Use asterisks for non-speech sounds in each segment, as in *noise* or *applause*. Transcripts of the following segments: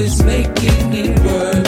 is making it worse.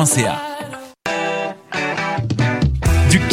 Du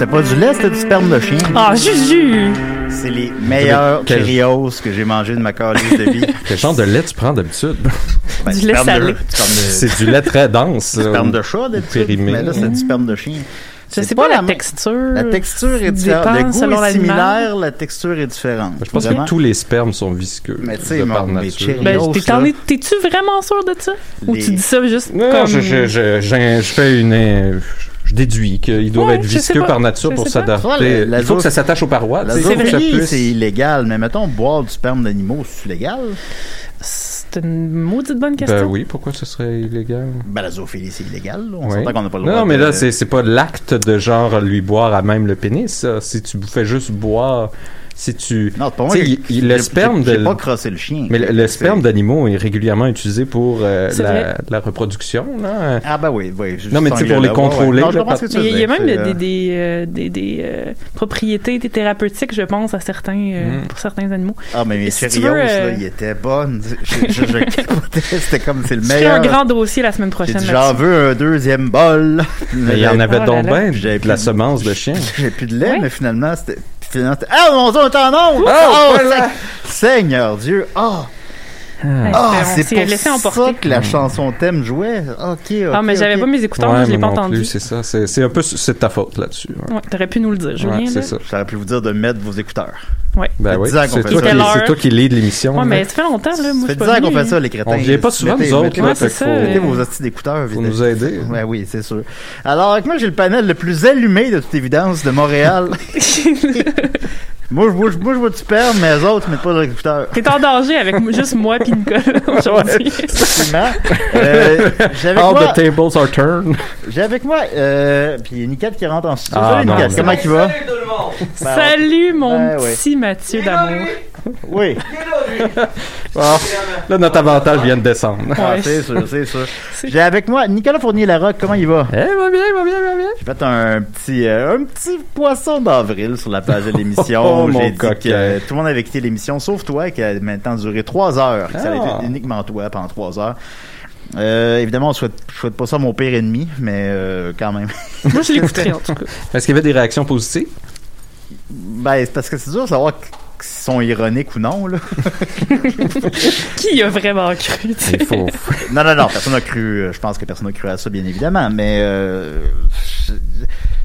c'était pas du lait, c'était du sperme de chien. Ah, Juju! C'est les meilleurs Quel- Cheerios que j'ai mangé de ma calice de vie. *laughs* Quel genre de lait tu prends d'habitude? Ben, Du lait sperme salé. du sperme de- C'est du lait très dense. du sperme de chat, d'habitude. périmé. Mais là, c'est du sperme de chien. Je C'est sais pas, pas la même- texture. La texture est différente. dépend Le goût selon est l'animal. similaire, la texture est différente. Je pense Vraiment. que tous les spermes sont visqueux. Mais tu sais, de mon- par mes nature. Cheerios, Ben, t'es- t'en là. es- T'es-tu vraiment sûr de ça? Ou Les- tu dis ça juste Non, comme... je, je, je, je- je fais une. euh, Je déduis qu'ils doivent Ouais, être visqueux par nature pour s'adapter. Il faut que ça s'attache aux parois. Puisse- c'est illégal, mais mettons, boire du sperme d'animaux, c'est légal? C'est une maudite bonne question. Ben oui, pourquoi ce serait illégal? Ben, la zoophilie, c'est illégal, là. On Oui. s'entend qu'on n'a pas le Non, droit non, mais de- là, c'est c'est pas l'acte de genre lui boire à même le pénis. ça. Si tu fais juste boire, si tu. Non, pas moi il- le j'ai- sperme j'ai de- pas crossé le chien. Mais le, sperme d'animaux est régulièrement utilisé pour euh, la, reproduction. Là. Ah, ben oui, oui. Non, mais tu sais, pour les contrôler, ouais. Non, il y a, il y a veux même dire, des, des, euh, des, des, euh, propriétés des thérapeutiques, je pense, à certains, euh, Mm. pour certains animaux. Ah, mais mes Si Cheerios, euh, là, ils étaient bonnes. Je, je, je capotais. *laughs* C'était comme, c'est le meilleur. un grand dossier la semaine J'ai prochaine. j'en veux un deuxième bol. Mais il y en avait Oh là donc bien J'avais de la semence de chien. J'ai plus de lait, mais finalement, c'était. Ah, mon Dieu, on est en onde! Oh, voilà. Seigneur Dieu! Ah! Ouais, Ah, c'est pour laissé ça emporter. que la chanson thème jouait. Ok, ok. Ah, mais j'avais ok. pas mes écouteurs, Ouais, je l'ai pas non entendu. c'est ça. C'est un peu c'est de ta faute là-dessus. ouais. Ouais, T'aurais pu nous le dire, Julien. Ouais, c'est là. ça. J'aurais pu vous dire de mettre vos écouteurs. Ouais. Ben fait oui, 10 ans qu'on c'est toi, ça. qui- toi lead l'émission. Ouais, là. mais ça fait longtemps, là. Moi, Ça fait suis 10 pas ans qu'on fait hein. ça, les crétins. On vient pas souvent, Mettez- nous autres, là, c'est Mettez vos hosties d'écouteurs. Vite. nous aider. Ouais, oui, c'est sûr. Alors, avec moi, j'ai le panel le plus allumé de toute évidence de Montréal. *laughs* moi, je vois, moi, je vois du sperme, mais les autres, mettent pas leurs écouteurs. T'es en danger avec juste moi puis Nicolas *laughs* aujourd'hui. *laughs* Euh, j'ai avec All moi, the tables are turned. j'ai avec moi, euh, puis il y a Nicat qui rentre en studio. Ah, Salut, Nicat, comment il va? Salut, mon Ben ouais. petit Mathieu d'amour. Oui. Bon, là, notre avantage vient de descendre. Ah, c'est sûr, c'est sûr. J'ai avec moi Nicolas Fournier-Larocque, comment il va? Eh, va bien, va bien, va bien. J'ai fait un petit, euh, un petit poisson d'avril sur la page de l'émission. *laughs* Oh, mon J'ai dit coquin. que tout le monde avait quitté l'émission, sauf toi, qui a maintenant duré trois heures. Ça a été uniquement toi pendant trois heures. Euh, évidemment, on souhaite, je souhaite pas ça à mon pire ennemi, mais euh, quand même. Moi, je l'écouterai, en tout cas. Est-ce qu'il y avait des réactions positives? Ben, c'est parce que c'est dur de savoir s'ils sont ironiques ou non, là. *laughs* Qui y a vraiment cru, tu sais? Faut. Non, non, non, personne n'a cru. euh, Je pense que personne n'a cru à ça, bien évidemment, mais euh, je-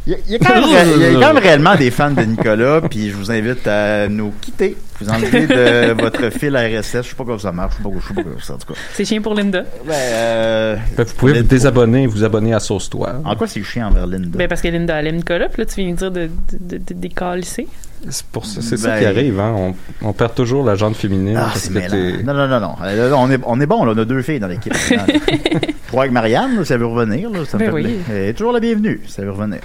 il y, a- il y a quand même ré- il y a quand même réellement des fans de Nicolas, *laughs* puis je vous invite à nous quitter. Vous enlevez de *laughs* votre fil RSS. Je sais pas comment ça marche. Je sais pas, je sais pas comment ça, en tout cas. C'est chien pour Linda. Ben, euh, Vous pouvez vous désabonner et vous abonner à Sauce Toi. en quoi c'est chiant envers Linda? Ben, parce que Linda elle aime Nicolas, puis là, tu viens me dire de, de, de, de décalisser. C'est pour ça, c'est ça Ben- qui arrive, hein. On, on perd toujours la jante féminine. Ah, parce c'est que mêlant. t'es- Non, non, non, non. Euh, on, est, on est bon, là. On a deux filles dans l'équipe. *laughs* crois que Marianne, ça veut revenir. Là, ça me Ben oui. Elle est toujours la bienvenue. Ça veut revenir.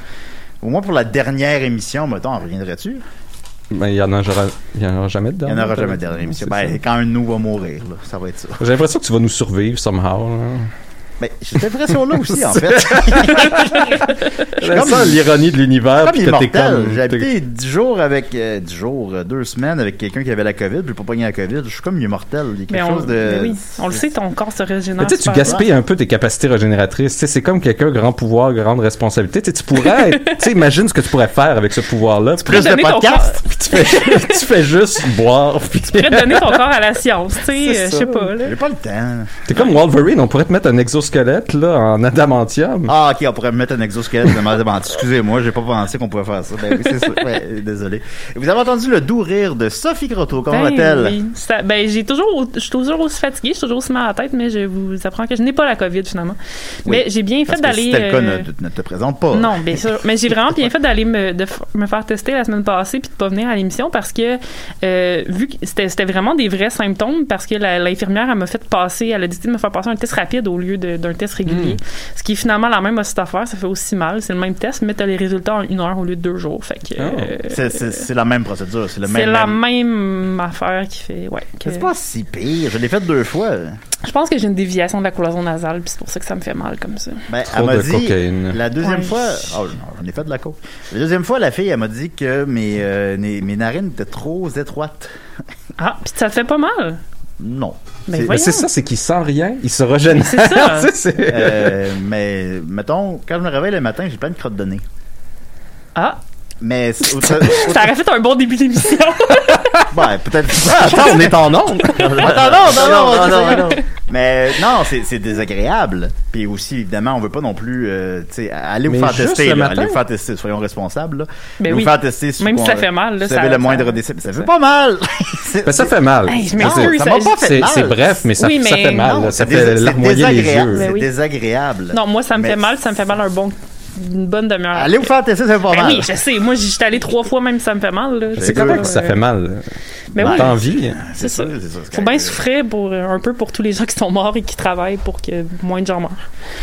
Au moins pour la dernière émission, mettons, en reviendrais-tu? Ben, il y en en aura jamais dedans. Il n'y en aura jamais de dernière émission. Ben, quand un de nous va mourir, là, ça va être ça. J'ai l'impression que tu vas nous survivre, somehow. là. Mais j'ai cette impression-là aussi, en fait. *laughs* Comme- ça l'ironie de l'univers. Comme t'es J'ai habité 10 jours avec, euh, 10 jours, euh, deux semaines avec quelqu'un qui avait la COVID, puis j'ai pas pogné la COVID. Je suis comme immortel. Il y a quelque Mais on, chose de. oui, on le sait, ton corps se régénère. Mais tu sais, tu gaspilles un peu tes capacités régénératrices. Tu c'est comme quelqu'un, grand pouvoir, grande responsabilité. Tu tu pourrais tu sais, imagine ce que tu pourrais faire avec ce pouvoir-là. Plus de donner ton podcasts. tu fais, tu fais juste boire. Puis Tu pourrais donner ton corps à la science, tu sais, euh, je sais pas, là. J'ai pas le temps. T'es comme Wolverine, on pourrait te mettre un exosquelette, là, en adamantium. Ah, ok, on pourrait me mettre un exosquelette de Marie Demant. Excusez-moi, j'ai pas pensé qu'on pouvait faire ça. Ben oui, c'est ça. Ouais, désolé. Vous avez entendu le doux rire de Sophie Grotto. Comment Ben va-t-elle? oui. Ça- ben, j'ai toujours, je suis toujours aussi fatiguée, je suis toujours aussi mal à la tête, mais je vous apprends que je n'ai pas la COVID finalement. mais j'ai bien fait d'aller. si c'était le cas, euh, ne, ne te présente pas. Non, bien sûr. Mais j'ai vraiment bien fait d'aller me, de me faire tester la semaine passée puis de pas venir à l'émission parce que euh, vu que c'était c'était vraiment des vrais symptômes parce que la- l'infirmière elle m'a fait passer, elle a décidé de me faire passer un test rapide au lieu de- d'un test régulier. Ce qui est finalement la même aussi affaire, ça fait aussi mal. C'est le même test, mais t'as les résultats en une heure au lieu de deux jours. Fait que Oh. euh, C'est- C'est c'est la même procédure. C'est le c'est même. la même- même affaire qui fait. Ouais. que- C'est pas si pire. Je l'ai fait deux fois. Je pense que j'ai une déviation de la cloison nasale, puis c'est pour ça que ça me fait mal comme ça. Ben, Trop elle m'a de dit, cocaïne. la deuxième Ouais. fois, oh non, j'en ai fait de la coke. La deuxième fois, la fille, elle m'a dit que mes, euh, mes, mes narines étaient trop étroites. Ah, puis ça te fait pas mal? Non. Ben C'est- Mais voyons. c'est ça, c'est qu'il sent rien, il se régénère. C'est ça. *laughs* Euh, mais, mettons, quand je me réveille le matin, j'ai plein de crottes de nez. Ah, Mais, *laughs* ça aurait fait un bon début d'émission. *laughs* ben, peut-être. Ah, attends, on est en onde. Attends, non, non, non, non, non, non. Mais non, c'est désagréable. Puis aussi, évidemment, on veut pas non plus, euh, tu sais, aller vous faire tester, là, vous faire tester, soyons responsables. Là. Ben vous oui. faire tester si Même vous- si ça fait mal, là, vous ça- avez le moindre ça- décès. Ça ça- fait pas mal. C'est- *laughs* Ben, ça fait mal. Hey, ça ça- m'a pas fait mal. c'est bref, mais ça, Oui, ça mais fait mal. Non. Ça c'est fait larmoyer les désagréable. yeux. Ben C'est désagréable. Non, moi, ça me fait mal, ça me fait mal un bon, une bonne demi-heure. Allez vous faire tester, ça fait pas Ben mal. oui, je sais. Moi, j'étais allé trois fois, même si ça me fait mal. là. C'est correct que ça pas, fait euh, mal. Ben oui. T'as envie. C'est ça, ça. c'est ça. c'est Faut bien souffrir pour, euh, un peu pour tous les gens qui sont morts et qui travaillent pour que moins de gens meurent.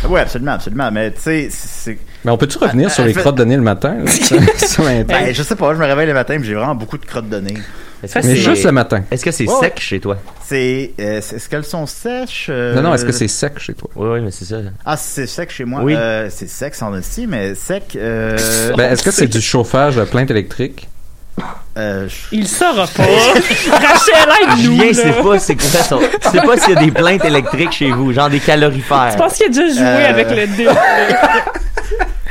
Oui, absolument, absolument. Mais tu sais, c'est. Mais on peut-tu revenir Ah, sur ah, les fait- crottes de nez le matin? là? *laughs* Ben, je sais pas, je me réveille le matin et j'ai vraiment beaucoup de crottes de nez. Est-ce que Ça, Mais c'est- juste le matin. Est-ce que c'est Ouais, sec chez toi? C'est. euh, c'est- Est-ce qu'elles sont sèches? euh, Non, non, est-ce que c'est sec chez toi? Oui, oui, mais c'est ça. Ah, c'est sec chez moi. Oui. Euh, c'est sec, sans aussi, mais sec. Euh, *laughs* Ben, est-ce que c'est du chauffage à plainte électrique? euh, je- Il saura pas. *laughs* Rachel, aide-nous. Là. c'est pas, c'est son... Pas s'il y a des plaintes électriques chez vous, genre des calorifères. Je pense qu'il a déjà joué Euh, avec le dé. *laughs*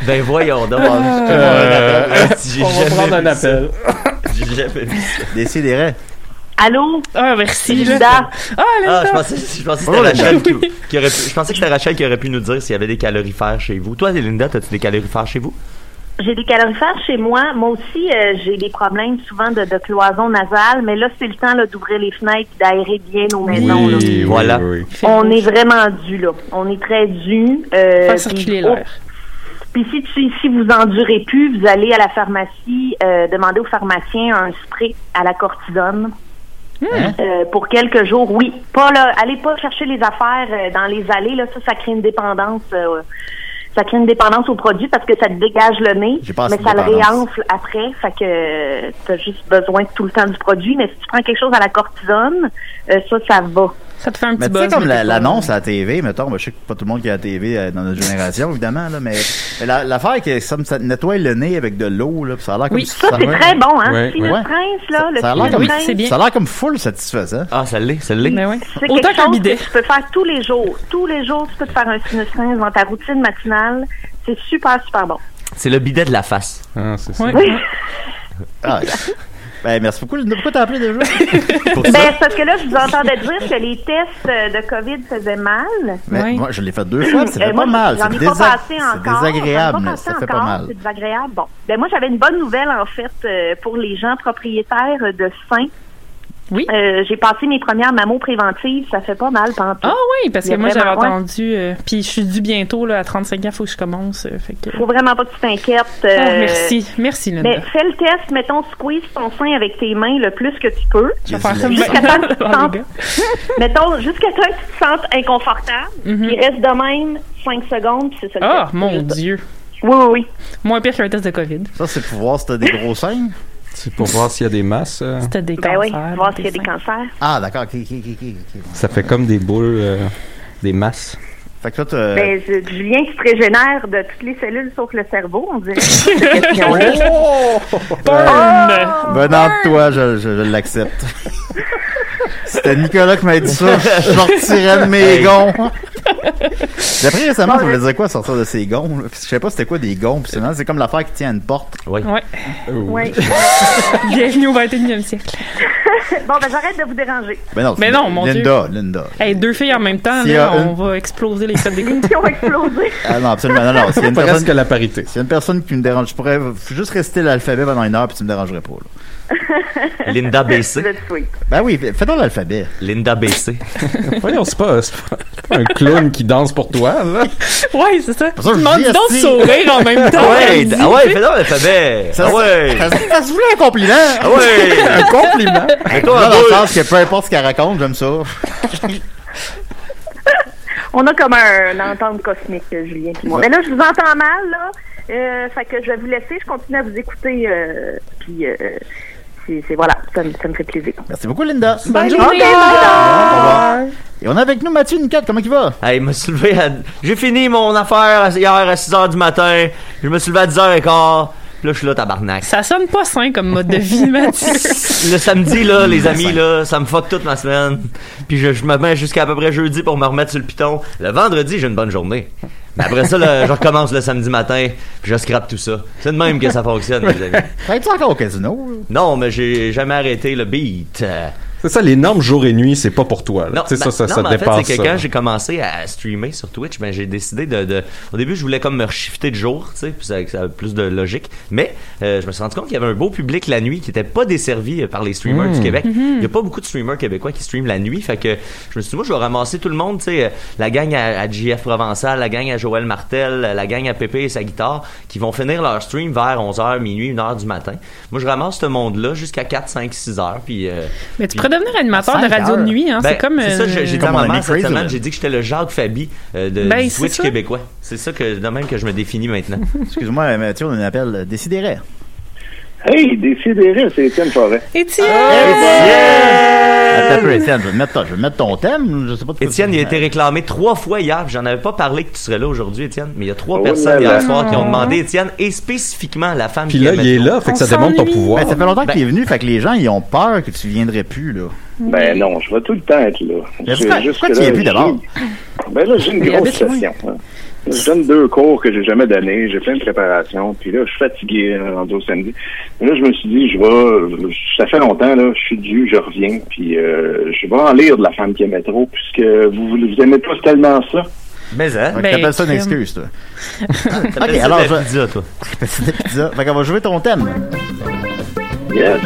Ben voyons donc. Euh, on va prendre un appel. J'ai jamais vu ça. Décidérez. Allô? Ah, merci. Linda? Ah, Ah, Linda. je pensais, je pensais que Oh, c'était Linda. Rachel qui, qui aurait pu, je pensais que c'était Rachel qui aurait pu nous dire s'il y avait des calorifères chez vous. Toi, Linda, t'as-tu des calorifères chez vous? J'ai des calorifères chez moi. Moi aussi, euh, j'ai des problèmes souvent de, de cloison nasale, mais là, c'est le temps là, d'ouvrir les fenêtres et d'aérer bien nos maisons. là. Oui, Voilà. oui, On est vraiment dû, là. On est très dû. Euh, Faire circuler oh, l'air. Puis si, tu, si vous endurez plus, vous allez à la pharmacie, euh, demander au pharmacien un spray à la cortisone. Euh, pour quelques jours, oui. Pas là, allez pas chercher les affaires euh, dans les allées, là, ça, ça crée une dépendance. euh, ça crée une dépendance au produit parce que ça te dégage le nez, mais ça le réenfle après. Fait que tu as juste besoin tout le temps du produit. Mais si tu prends quelque chose à la cortisone, ça, ça va. Ça te fait un Mais petit buzz. comme la- t'es pas- l'annonce à la TV, mettons, ben, je sais que pas tout le monde qui a la TV euh, dans notre génération, évidemment, là, mais, mais la- l'affaire que ça, me- ça nettoie le nez avec de l'eau, là, ça a l'air comme Oui. Ça, c'est très bon, hein? Ouais. Prince, là, le Ça a l'air comme, c'est ça a l'air comme full satisfaisant. Ah, ça l'est, ça l'est. Mais ouais. c'est Autant quelque qu'un chose bidet. que tu peux faire tous les jours. Tous les jours, tu peux te faire un Sinus Prince dans ta routine matinale. C'est super, super bon. C'est le bidet de la face. Ah, c'est ça. Oui. Ah, ben, merci beaucoup. Pourquoi t'as appelé déjà? *laughs* Ben, c'est parce que là, je vous entendais dire que les tests euh, de COVID faisaient mal. Mais Ouais. moi, je l'ai fait deux fois, ça Euh, fait moi, pas mal. J'en C'est désa- désagréable, mais ça fait pas mal. C'est désagréable. Bon. Ben, moi, j'avais une bonne nouvelle, en fait, euh, pour les gens propriétaires de seins. Oui. Euh, j'ai passé mes premières mammos préventives. Ça fait pas mal, pantoute. Ah oui, parce que moi j'avais entendu, euh, puis je suis due bientôt là, à 35 ans, faut que je commence. euh, fait que... Faut vraiment pas que tu t'inquiètes. Euh, merci, merci Linda. Mais fais le test, mettons, squeeze ton sein avec tes mains le plus que tu peux. je vais faire ça Jusqu'à temps que tu te sentes, *laughs* *laughs* mettons, jusqu'à temps que tu te sentes inconfortable. Mhm. Il reste de même 5 secondes, puis c'est ça le Ah test. mon dieu, Oui, oui, oui. moins pire qu'un test de COVID. Ça, c'est pour voir si t'as des gros seins. C'est pour voir s'il y a des masses. euh, C'était des Ben cancers. oui, dans voir s'il y a des cancers. Ah, d'accord. Ok, ok, ok, ok, ok. Ça fait comme des boules, euh, des masses. Fait que toi. Ben, je- Julien qui se régénère de toutes les cellules sauf le cerveau, on dirait. *laughs* question-là. Burn! Venant de toi, je, je, je l'accepte. *laughs* C'était Nicolas qui m'a dit ça. Je sortirais de mes gonds. J'ai appris récemment, ça voulait dire quoi sortir de ses gonds. là? Je sais pas c'était quoi des gonds. Puis c'est c'est comme l'affaire qui tient à une porte. Oui. Ouais. Oui. *laughs* Bienvenue au 21e siècle. *laughs* bon, ben, j'arrête de vous déranger. Ben non, Mais c'est non, mon Linda, Linda. Hey, deux filles en même temps, S'il y là, a on une- va exploser les codes d'écoute. *laughs* Qui ont explosé. Ah non, absolument. Non, non. S'il y a une Presque personne, la parité. s'il y a une personne qui me dérange, je pourrais juste rester l'alphabet pendant une heure puis tu me dérangerais pas. Là. *laughs* Linda BC. Ben oui, fais donc l'alphabet. Linda BC. *laughs* Voyons, c'est pas, c'est pas, un clown qui danse pour toi, là. Ouais, c'est ça. ça, je Tu demandes dis, donc de esti. sourire en même *laughs* temps. Ah ouais, Vas-y. ah ouais, fais donc l'alphabet. Ça, Ah ouais. ça, ça se voulait un compliment. Ah ouais. Un compliment. Et toi, Là, un dans le sens que peu importe ce qu'elle raconte, j'aime ça. On a comme un, une entente cosmique, Julien moi. Mais là, je vous entends mal, là. Euh, fait que je vais vous laisser. Je continue à vous écouter. Euh, puis, euh, c'est voilà, ça, me- ça me fait plaisir. Merci beaucoup, Linda. Bonne journée. Revoir. Et on a avec nous Mathieu Nicotte. Comment il va? Hey, il m'a soulevé à... J'ai fini mon affaire hier à 6h du matin. Je me suis levé à 10h15. Puis là, je suis là, tabarnak. Ça sonne pas sain comme mode de vie, Mathieu. *laughs* Le samedi, là, les amis, là, ça me fuck toute ma semaine. Puis je, je me mets jusqu'à à peu près jeudi pour me remettre sur le piton. Le vendredi, j'ai une bonne journée. Mais après ça, là, je recommence le samedi matin, puis je scrape tout ça. C'est de même que ça fonctionne, *laughs* les amis. Travailles-tu encore au casino? là? Non, mais j'ai jamais arrêté le beat. C'est ça, les normes jour et nuit, c'est pas pour toi, là. Non, sais, ça, ben, ça, non, ça mais en fait, dépasse c'est que quand j'ai commencé à streamer sur Twitch, ben, j'ai décidé de, de- Au début, je voulais comme me shifter de jour, tu sais, puis ça, ça avait plus de logique. Mais euh, je me suis rendu compte qu'il y avait un beau public la nuit qui était pas desservi euh, par les streamers du Québec. Mm-hmm. Il y a pas beaucoup de streamers québécois qui streament la nuit, fait que je me suis dit, moi, je vais ramasser tout le monde, tu sais, euh, la gang à, à JF Provençal, la gang à Joël Martel, euh, la gang à Pépé et sa guitare, qui vont finir leur stream vers 11h, minuit, 1h du matin. Moi, je ramasse ce monde-là jusqu'à 4, 5, 6 heures, puis... euh, Mais tu puis- pourrais devenir animateur de radio de nuit, hein. ben, c'est comme. c'est ça, j'ai dit à ma mère cette semaine, j'ai dit que j'étais le Jacques Fabi euh, de, Ben, du Twitch québécois. C'est ça que de même que je me définis maintenant. *laughs* Excuse-moi, Mathieu, on appelle Décidéré. Hey, décidérez, c'est Étienne Forêt. Étienne! Attends un peu, Étienne, je vais, mettre, je vais mettre ton thème. Je sais pas de quoi Étienne, il a été réclamé trois fois hier, puis j'en avais pas parlé que tu serais là aujourd'hui, Étienne, mais il y a trois Oh personnes hier soir qui ont demandé Étienne, et spécifiquement la femme Puis qui là, il est là, fait que ça démontre ton pouvoir. Ben, ça fait longtemps Ben- qu'il est venu, fait que les gens, ils ont peur que tu viendrais plus, là. Ben non, je vais tout le temps être là. Pourquoi- tu es plus d'abord? Ben là, j'ai une grosse session. hein. Je donne deux cours que j'ai jamais donnés, j'ai plein de préparations, puis là, je suis fatigué rendu au samedi. Mais là, je me suis dit, je vais, ça fait longtemps, là, je suis dû, je reviens, puis euh, je vais en lire de la femme qui aimait trop, puisque vous, vous aimez tous tellement ça. Mais hein, Ben, t'appelles ça une crème. excuse, toi. *laughs* Ok, alors, je- pizza, toi. *laughs* Pizzas. Fait qu'on va jouer ton thème. Yes.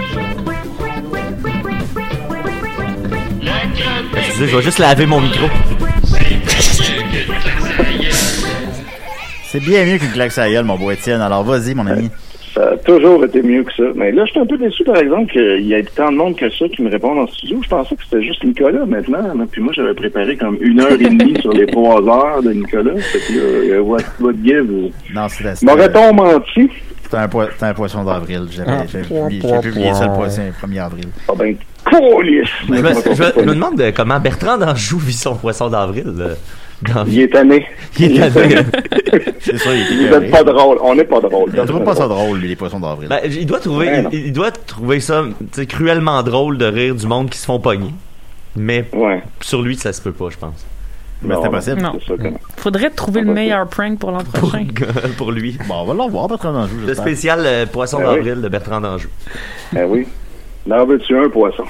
Je vais juste laver mon micro. *laughs* C'est bien mieux qu'une claque la gueule, mon beau Étienne. Alors, vas-y, mon ami. Ça a toujours été mieux que ça. Mais là, je suis un peu déçu, par exemple, qu'il y ait tant de monde que ça qui me répondent en studio. Je pensais que c'était juste Nicolas maintenant. là. Puis moi, j'avais préparé comme une heure et demie sur les trois heures de Nicolas. Fait que là, what, what give? Non, c'était c'était- M'aurait-on menti? c'était un, un poisson d'avril. J'avais Ah. publié, ça le poisson le 1er avril. Ah ben! Je me, je me- je me demande de comment Bertrand d'Anjou vit son poisson d'avril. Il est tanné. Il est tanné. *laughs* C'est ça, il Vous était êtes pas drôle. On n'est pas drôle. Je trouve pas ça drôle, lui, les poissons d'avril. Ben, il doit trouver, Ouais, non. il, il doit trouver ça cruellement drôle de rire du monde qui se font pogner. Mais Ouais. sur lui, ça se peut pas, je pense. Mais Non. Non. c'est ça, comment. Faudrait trouver le meilleur prank pour l'an Pour, prochain. pour lui. Bon, on va le revoir, Bertrand d'Anjou, Le spécial euh, poisson Ben oui. d'avril de Bertrand d'Anjou. Ben oui. Là, veux-tu un poisson?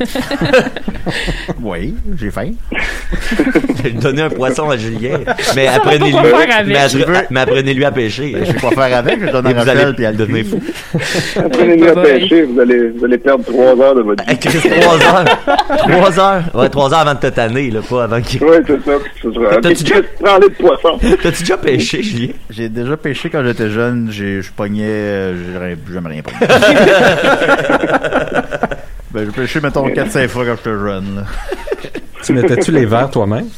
*laughs* Oui, j'ai faim. *laughs* J'ai donné un poisson à Julien. Mais apprenez-lui, pas mais, appre- Il veut- mais apprenez-lui à pêcher. Je sais quoi faire avec, je donne à vous allez puis à le devenir fou. Apprenez-nous à pêcher, vous allez, vous allez perdre trois heures de votre vie. Trois heures. *laughs* Trois heures. Ouais, trois heures avant de te tanner, là, pas avant qu'il. Oui, c'est ça. Un T'as-tu prends-les de poisson. T'as-tu déjà pêché, Julien? J'ai déjà pêché quand j'étais jeune. J'ai, je pognais. euh, J'aime rien. Ben, j'ai pêché, mettons, 4-5 fois quand j'étais jeune. Là. *laughs* Tu mettais-tu les verres toi-même?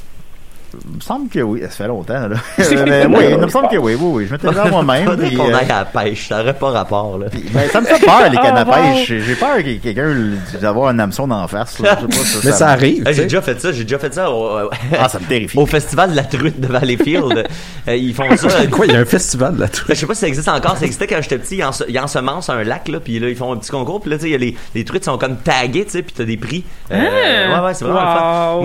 Il me semble que oui. Ça fait longtemps, là. *laughs* Euh, mais oui, il me semble que oui, oui, oui. Je m'étais là *laughs* moi-même. Puis, qu'on euh, aille à la pêche. Ça aurait pas rapport, là. ben, ça me fait peur, les cannes à *laughs* wow. pêche. J'ai peur que quelqu'un d'avoir un hameçon d'en face. là. Je sais pas, ça, Mais ça me- arrive, j'ai déjà fait ça, j'ai déjà fait ça au, Ah, ça me terrifie. au festival de la truite de Valleyfield. Euh, ils font ça. Quoi, il y a un festival là Ben, je sais pas si ça existe encore, ça existait quand j'étais petit, ils, ense- ils ensemencent un lac, là, puis là, ils font un petit concours, puis là, tu sais, il y a les, les truites sont comme taguées, tu sais, puis t'as des prix. Euh, Hein? ouais, ouais, c'est vraiment le fun.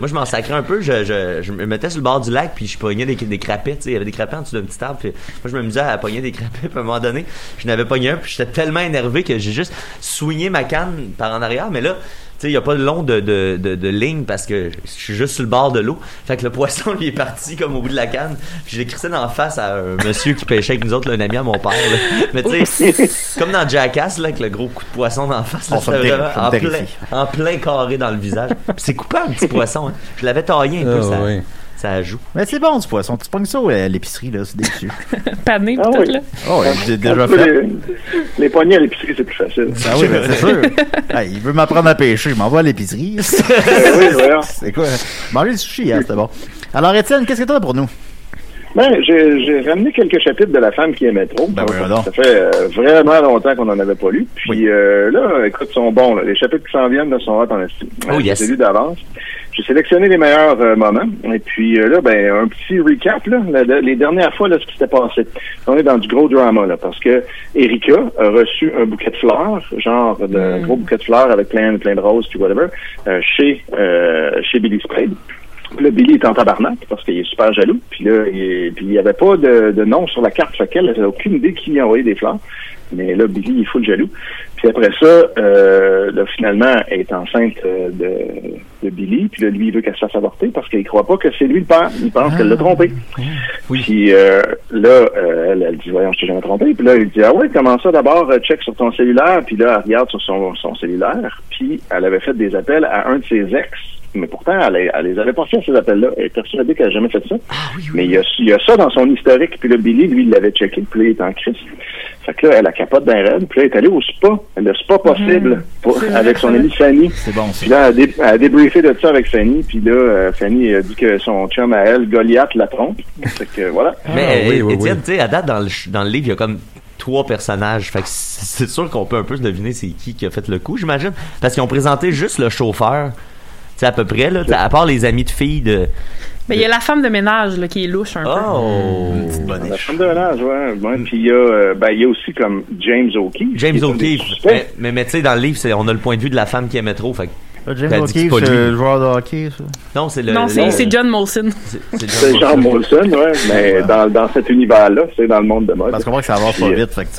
Moi, je m'en sacrais un peu, je, je, je me mettais sur le bord du lac, puis je pognais des, des crapets, il y avait des crapets en dessous d'un petit arbre, puis moi, je m'amusais à pogner des crapets, *laughs* puis à un moment donné, je n'avais pogné un, puis j'étais tellement énervé que j'ai juste swingé ma canne par en arrière, mais là, il n'y a pas de long de, de, de, de ligne parce que je suis juste sur le bord de l'eau. Fait que le poisson, lui, est parti comme au bout de la canne. Puis je l'ai crissé d'en face à un monsieur qui pêchait avec nous autres, là, un ami à mon père. là. Mais tu sais, comme dans Jackass, là, avec le gros coup de poisson d'en face, là, c'était vraiment en plein, en plein carré dans le visage. C'est coupant, un petit poisson. Hein. Je l'avais taillé un peu, Ah, ça, ouais. Ça joue. Mais c'est bon, ce poisson. Tu pognes ça à l'épicerie, là. C'est délicieux. *laughs* Pané, Ah oui. là. Oh, ouais, j'ai déjà fait. Les, les poignets à l'épicerie, c'est plus facile. Ah oui, ben, c'est sûr. *laughs* Hey, il veut m'apprendre à pêcher. Il m'envoie à l'épicerie. Ben *laughs* oui, voilà. C'est quoi? Manger du sushi, hein, c'était bon. Alors, Étienne, qu'est-ce que t'as pour nous? Ben, j'ai j'ai ramené quelques chapitres de La femme qui aimait trop. Ben oui, ça, ça fait euh, vraiment longtemps qu'on n'en avait pas lu. Puis euh, là, écoute, ils sont bons. Là. Les chapitres qui s'en viennent là, sont hot en estime. Oh, Euh, yes. J'ai lu d'avance. J'ai sélectionné les meilleurs euh, moments. Et puis là, ben, un petit recap. Là, La- la- les dernières fois, là, ce qui s'était passé. On est dans du gros drama, là, parce que Erika a reçu un bouquet de fleurs, genre de un gros bouquet de fleurs avec plein, plein de roses, puis whatever, euh, chez, euh, chez Billy Spade. Puis là, Billy est en tabarnak parce qu'il est super jaloux. Puis là, il puis il n'y avait pas de, de nom sur la carte. Fait qu'elle n'avait aucune idée qui lui envoyé des fleurs. Mais là, Billy, il est full jaloux. Puis après ça, euh, là, finalement, elle est enceinte euh, de, de Billy. Puis là, lui, il veut qu'elle se fasse avorter parce qu'il croit pas que c'est lui le père. Il pense qu'elle l'a trompé. Puis euh, là, euh, elle, elle dit, voyons, je t'ai jamais trompé. Puis là, il dit, ah ouais, comment ça? D'abord, euh, check sur ton cellulaire. Puis là, elle regarde sur son, son cellulaire. Puis elle avait fait des appels à un de ses ex. Mais pourtant, elle, elle les avait pas fait, ces appels-là. Elle est persuadée qu'elle n'a jamais fait ça. Mais il y, a, il y a ça dans son historique. Puis là, Billy, lui, il l'avait checké. Puis là, il est en crise. Fait que là, elle a capote d'un raid. Puis là, elle est allée au spa. Le spa possible pour, C'est avec son amie Fanny. C'est bon, Puis là, elle a, dé- elle a débriefé de ça avec Fanny. Puis là, euh, Fanny a dit que son chum à elle, Goliath, la trompe. Fait que voilà. Mais oui, euh, oui, Étienne, oui. tu sais, à date, dans le, dans le livre, il y a comme trois personnages. Fait que c'est c'est sûr qu'on peut un peu se deviner c'est qui qui a fait le coup, j'imagine. Parce qu'ils ont présenté juste le chauffeur. Tu sais, à peu près, là. À part les amis de filles de. Mais il y a la femme de ménage, là, qui est louche un peu. Oh! Une petite La femme de ménage, ouais. ouais. Puis il y, a, euh, ben, il y a aussi comme James O'Keefe. James O'Keefe. Mais, mais, mais tu sais, dans le livre, c'est- on a le point de vue de la femme qui aimait trop. Fait James que c'est O'Keefe, pas c'est lui. le joueur de hockey, ça. non, c'est le. non, c'est John Molson. c'est- John Jean Molson. Ouais. Mais dans, dans cet univers-là, c'est dans le monde de mode. Parce qu'on voit que ça avance pas vite, fait que, tu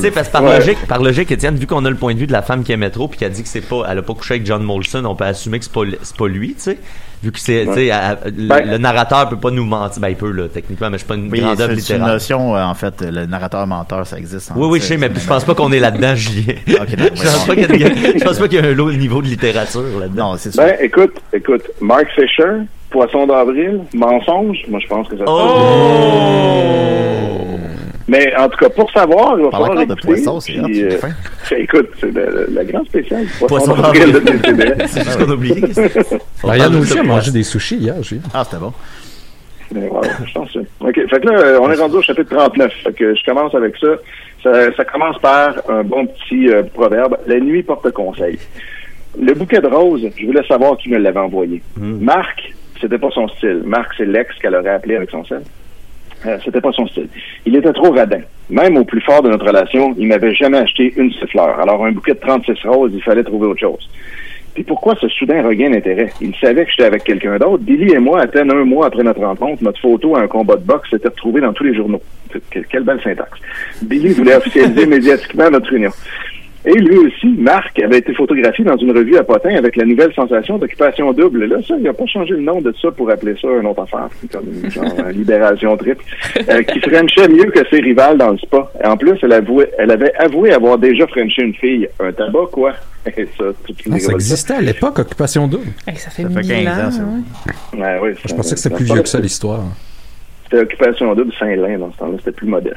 sais, de- parce que par Ouais. logique, par logique, Étienne, vu qu'on a le point de vue de la femme qui aimait trop, puis qui a dit que c'est pas, elle a pas couché avec John Molson, on peut assumer que c'est pas, c'est pas lui, tu sais. Vu que c'est, tu sais, elle- le, Ben- le narrateur peut pas nous mentir, ben il peut là, techniquement, mais je suis pas une Oui, grande œuvre c'est c'est une littéraire. notion, euh, en fait, le narrateur-menteur, ça existe. en- Oui, oui, je sais, mais je pense pas qu'on est là-dedans, Julien. Ok, ben, *laughs* je, pense pas qu'il y a, je pense pas qu'il y a un lot niveau de littérature là-dedans. Non, c'est. Ben, écoute, écoute, Mark Fisher, Poisson d'avril, mensonge, moi je pense que ça se Oh! Mais en tout cas, pour savoir, il va Parle falloir encore de écouter, poisson, c'est puis, euh. Écoute, c'est le- la grande spéciale. Poisson d'avril. *laughs* C'est juste qu'on a oublié. Marianne *laughs* aussi de a mangé des sushis hier, j'ai Ah, c'était bon. Mais voilà, je pense que c'est- OK. Fait que là, on est rendu au chapitre 39. Fait que je commence avec ça. Ça, ça commence par un bon petit euh, proverbe. La nuit porte conseil. Le bouquet de roses, je voulais savoir qui me l'avait envoyé. Marc, c'était pas son style. Marc, c'est l'ex qu'elle aurait appelé avec son sel. Euh, c'était pas son style. Il était trop radin. Même au plus fort de notre relation, il m'avait jamais acheté une seule fleur. Alors, un bouquet de 36 roses, il fallait trouver autre chose. Puis pourquoi ce soudain regain d'intérêt? Il savait que j'étais avec quelqu'un d'autre. Billy et moi, à peine un mois après notre rencontre, notre photo à un combat de boxe s'était retrouvée dans tous les journaux. Que- Quelle belle syntaxe. Billy voulait officialiser *laughs* médiatiquement notre union. Et lui aussi, Marc, avait été photographié dans une revue à Potin avec la nouvelle sensation d'occupation double. Là, ça, il n'a pas changé le nom de ça pour appeler ça une autre affaire, comme genre euh, libération triple, euh, qui *laughs* frenchait mieux que ses rivales dans le spa. Et en plus, elle, avouait, elle avait avoué avoir déjà frenché une fille. Un tabac, quoi? *laughs* Et ça, Ah, ça existait à l'époque, Occupation Double. Hey, ça fait, Ça fait 1000 15 ans, ans. ça. ouais. Ouais, ouais, Je pensais que c'était plus vieux que ça, l'histoire. C'était Occupation Double Saint-Lin dans ce temps-là, c'était plus modeste.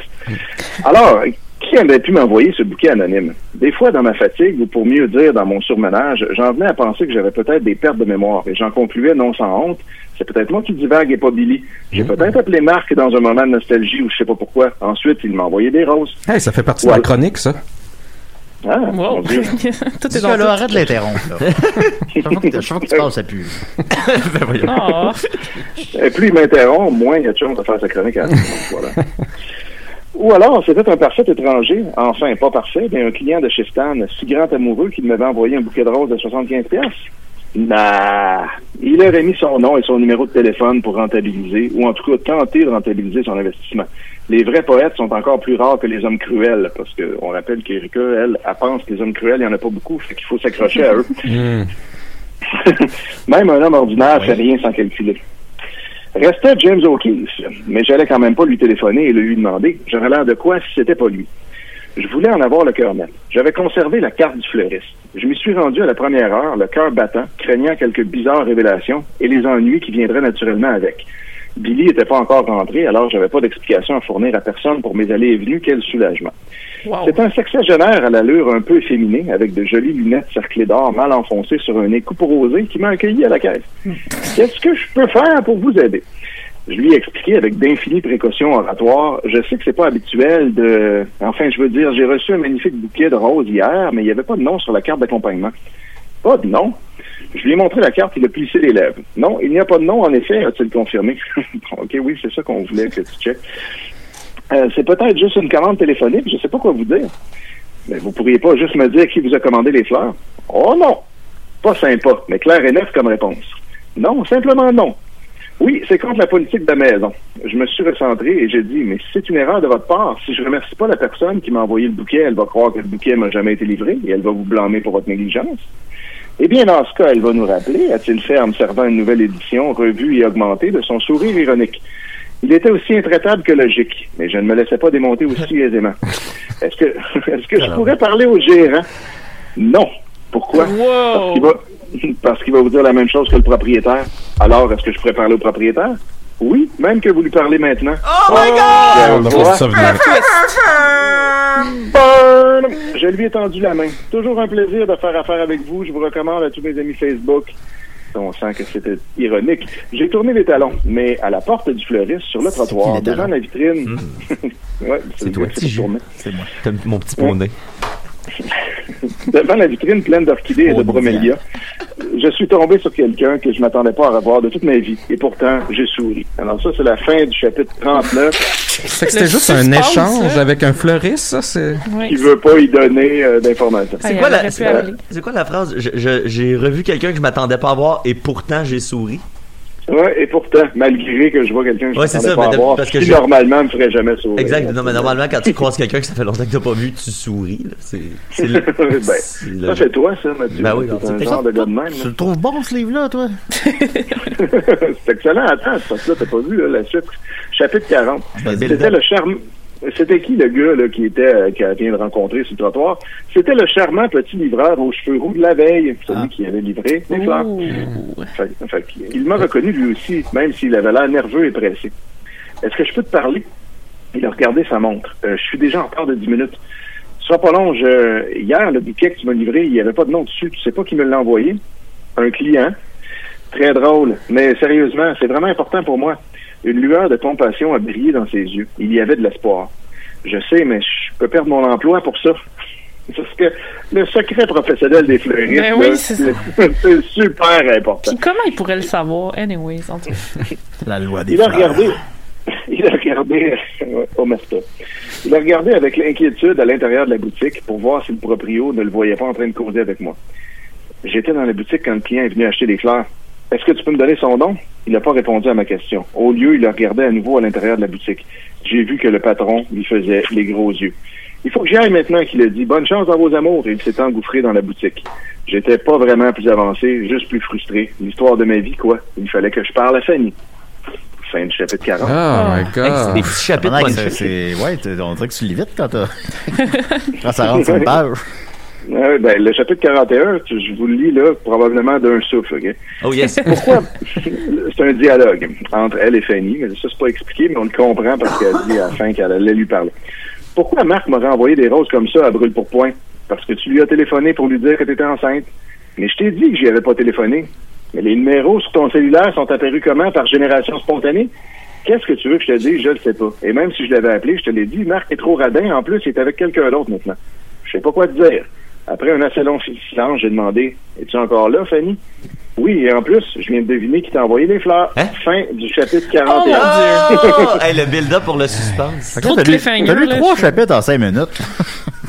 Alors, qui aurait pu m'envoyer ce bouquet anonyme? Des fois, dans ma fatigue, ou pour mieux dire, dans mon surmenage, j'en venais à penser que j'avais peut-être des pertes de mémoire, et j'en concluais, non sans honte, c'est peut-être moi qui divague et pas Billy. J'ai peut-être appelé Marc dans un moment de nostalgie ou je sais pas pourquoi. Ensuite, il m'a envoyé des roses. Hey, ça fait partie de la chronique, ça. Ah, Wow. *laughs* Tout est dans là, arrête de l'interrompre. là. Je sens que- tu passes à plus. *laughs* Oh. Et plus il m'interrompt, moins il y a de chances de faire sa chronique à la *laughs* voilà. Ou alors, c'était un parfait étranger, enfin pas parfait, mais un client de chez Stan, si grand amoureux qu'il m'avait envoyé un bouquet de roses de 75 pièces. Nah, il aurait mis son nom et son numéro de téléphone pour rentabiliser, ou en tout cas tenter de rentabiliser son investissement. Les vrais poètes sont encore plus rares que les hommes cruels, parce qu'on rappelle qu'Erika, elle, elle pense que les hommes cruels, il n'y en a pas beaucoup, fait qu'il faut s'accrocher à eux. *laughs* Même un homme ordinaire fait rien sans calculer. Restait James O'Keefe, mais j'allais quand même pas lui téléphoner et lui demander. J'aurais l'air de quoi si c'était pas lui. Je voulais en avoir le cœur net. J'avais conservé la carte du fleuriste. Je m'y suis rendu à la première heure, le cœur battant, craignant quelques bizarres révélations et les ennuis qui viendraient naturellement avec. Billy n'était pas encore rentré, alors j'avais pas d'explication à fournir à personne pour mes allées et venues. Quel soulagement. Wow. C'est un sexagénaire à l'allure un peu efféminée, avec de jolies lunettes cerclées d'or mal enfoncées sur un nez couperosé qui m'a accueilli à la caisse. Qu'est-ce que je peux faire pour vous aider? Je lui ai expliqué avec d'infinies précautions oratoires. Je sais que c'est pas habituel de... Enfin, je veux dire, j'ai reçu un magnifique bouquet de roses hier, mais il n'y avait pas de nom sur la carte d'accompagnement. Pas de nom? Je lui ai montré la carte, il a plissé les lèvres. Non, il n'y a pas de nom, en effet, a-t-il confirmé? *laughs* OK, oui, c'est ça qu'on voulait que tu checkes. Euh, c'est peut-être juste une commande téléphonique, je sais pas quoi vous dire. Mais vous pourriez pas juste me dire qui vous a commandé les fleurs? Oh non! Pas sympa, mais clair et net comme réponse. Non, simplement non. Oui, c'est contre la politique de la maison. Je me suis recentré et j'ai dit, mais c'est une erreur de votre part, si je remercie pas la personne qui m'a envoyé le bouquet, elle va croire que le bouquet m'a jamais été livré et elle va vous blâmer pour votre négligence. Eh bien, dans ce cas, elle va nous rappeler, a-t-il fait en me servant une nouvelle édition, revue et augmentée de son sourire ironique. Il était aussi intraitable que logique, mais je ne me laissais pas démonter aussi *laughs* aisément. Est-ce que, est-ce que je pourrais parler au gérant? Non. Pourquoi? Parce qu'il va, parce qu'il va vous dire la même chose que le propriétaire. Alors, est-ce que je pourrais parler au propriétaire? Oui, même que vous lui parlez maintenant. Oh my God! Je lui ai tendu la main. Toujours un plaisir de faire affaire avec vous. Je vous recommande à tous mes amis Facebook. On sent que c'était ironique. J'ai tourné les talons, mais à la porte du fleuriste, sur le trottoir, devant la vitrine. *laughs* ouais, C'est toi. C'est moi. T'as mon petit poney. Devant la vitrine pleine d'orchidées et de Oh, bromélias, je suis tombé sur quelqu'un que je m'attendais pas à revoir de toute ma vie. Et pourtant, j'ai souri. Alors ça, c'est la fin du chapitre 39. Fait que c'était juste un échange là. avec un fleuriste, ça, c'est... Ouais. qui veut pas y donner euh, d'informations. Ah, C'est quoi, la, quoi la phrase? Je- je- J'ai revu quelqu'un que je m'attendais pas à voir et pourtant j'ai souri. Ouais, et pourtant, malgré que je vois quelqu'un que je Ouais, c'est m'attendais ça, pas mais à de- voir, parce que qui j'ai- normalement me ferait jamais sourire. Exact. Non, mais normalement, quand tu croises quelqu'un que ça fait longtemps que t'as pas vu, tu souris. là. C'est, c'est le- *laughs* Ben, c'est le- Ça, c'est toi, ça, Mathieu. Ben oui, c'est non, un c'est- genre de gars de même. Tu le trouves bon, ce livre-là, toi? *laughs* *laughs* c'est excellent. Attends, parce que là, t'as pas vu là, la suite. Chapitre 40. Ben, C'était le charme. C'était qui le gars là, qui était euh, qui vient de rencontrer sur le trottoir? C'était le charmant petit livreur aux cheveux roux de la veille, celui Ah. qui avait livré les fleurs. Fait- fait il m'a reconnu lui aussi, même s'il avait l'air nerveux et pressé. Est-ce que je peux te parler? Il a regardé sa montre. Euh, je suis déjà en retard de 10 minutes. Ce sera pas long. Je... Hier, le bouquet que tu m'as livré, il n'y avait pas de nom dessus. Tu sais pas qui me l'a envoyé? Un client. Très drôle. Mais sérieusement, c'est vraiment important pour moi. Une lueur de compassion a brillé dans ses yeux. Il y avait de l'espoir. Je sais, mais je peux perdre mon emploi pour ça. Parce que le secret professionnel des fleuristes, Ben oui, c'est ça. *laughs* c'est super important. Puis comment il pourrait le savoir? Anyways, en tout cas. *laughs* La loi des Il a regardé. *laughs* Il a regardé. oh. Il a regardé avec l'inquiétude à l'intérieur de la boutique pour voir si le proprio ne le voyait pas en train de causer avec moi. J'étais dans la boutique quand le client est venu acheter des fleurs. Est-ce que tu peux me donner son nom? Il n'a pas répondu à ma question. Au lieu, il a regardé à nouveau à l'intérieur de la boutique. J'ai vu que le patron lui faisait les gros yeux. Il faut que j'y aille maintenant, qu'il a dit. Bonne chance dans vos amours. Et il s'est engouffré dans la boutique. J'étais pas vraiment plus avancé, juste plus frustré. L'histoire de ma vie, quoi. Il fallait que je parle à Fanny. Fin du chapitre 40. Oh my god. Hey, c'est des petits chapitres ouais, t'es- on dirait que tu lis vite quand t'as, *laughs* quand ça rentre sur une page. Ouais, ben, le chapitre 41, tu- je vous le lis là, probablement d'un souffle? Oh yes. *laughs* Pourquoi? c'est un dialogue entre elle et Fanny. mais Ça, c'est pas expliqué, mais on le comprend parce qu'elle dit à la fin qu'elle allait lui parler. Pourquoi Marc m'aurait envoyé des roses comme ça à brûle pour point? Parce que tu lui as téléphoné pour lui dire que tu étais enceinte. Mais je t'ai dit que j'y avais pas téléphoné. Mais les numéros sur ton cellulaire sont apparus comment? Par génération spontanée? Qu'est-ce que tu veux que je te dise? Je le sais pas. Et même si je l'avais appelé, je te l'ai dit, Marc est trop radin. En plus, il est avec quelqu'un d'autre maintenant. Je sais pas quoi te dire. Après un assez long silence, j'ai demandé Es-tu encore là, Fanny? Oui, et en plus, je viens de deviner qui t'a envoyé des fleurs. Hein? Fin du chapitre 41. Oh! hey, le build-up pour le suspense. Trop de T'as lu, cliffhanger, t'as lu là, trois chapitres en cinq minutes.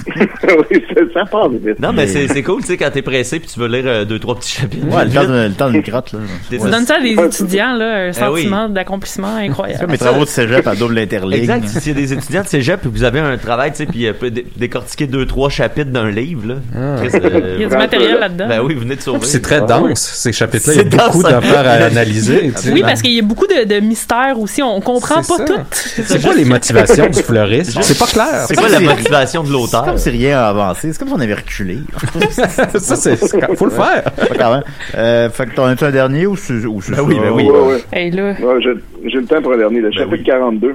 *laughs* oui, ça, vite. Non, mais c'est cool, tu sais, quand t'es pressé puis tu veux lire euh, deux, trois petits chapitres. Ouais, le temps, de- le temps d'une *laughs* crotte, là. Tu donnes ça à des étudiants, là, un Ah oui. sentiment d'accomplissement incroyable. comme mes travaux de cégep à double interligne. Exact. S'il y a des étudiants de cégep et vous avez un travail, tu sais, puis euh, décortiquer deux, trois chapitres d'un livre, là. Chris, euh, Il y a du matériel là-dedans. Ben oui, vous venez de sauver. Puis c'est très dense, ces chapitres-là. Il y a beaucoup d'affaires à *laughs* analyser. Oui, parce qu'il y a beaucoup de, de mystères aussi. On comprend pas ça. tout. C'est quoi les motivations du fleuriste? C'est pas clair. C'est quoi la motivation de l'auteur? Comme si rien avancé. C'est comme si on avait reculé. *laughs* ça, c'est, *laughs* faut le faire. Quand même. Euh, fait que t'en as un dernier ou c'est, ou c'est Ben oui, ben oui. Ouais, ouais. Hey, là. Ouais, j'ai- j'ai le temps pour un dernier. Le chapitre 42.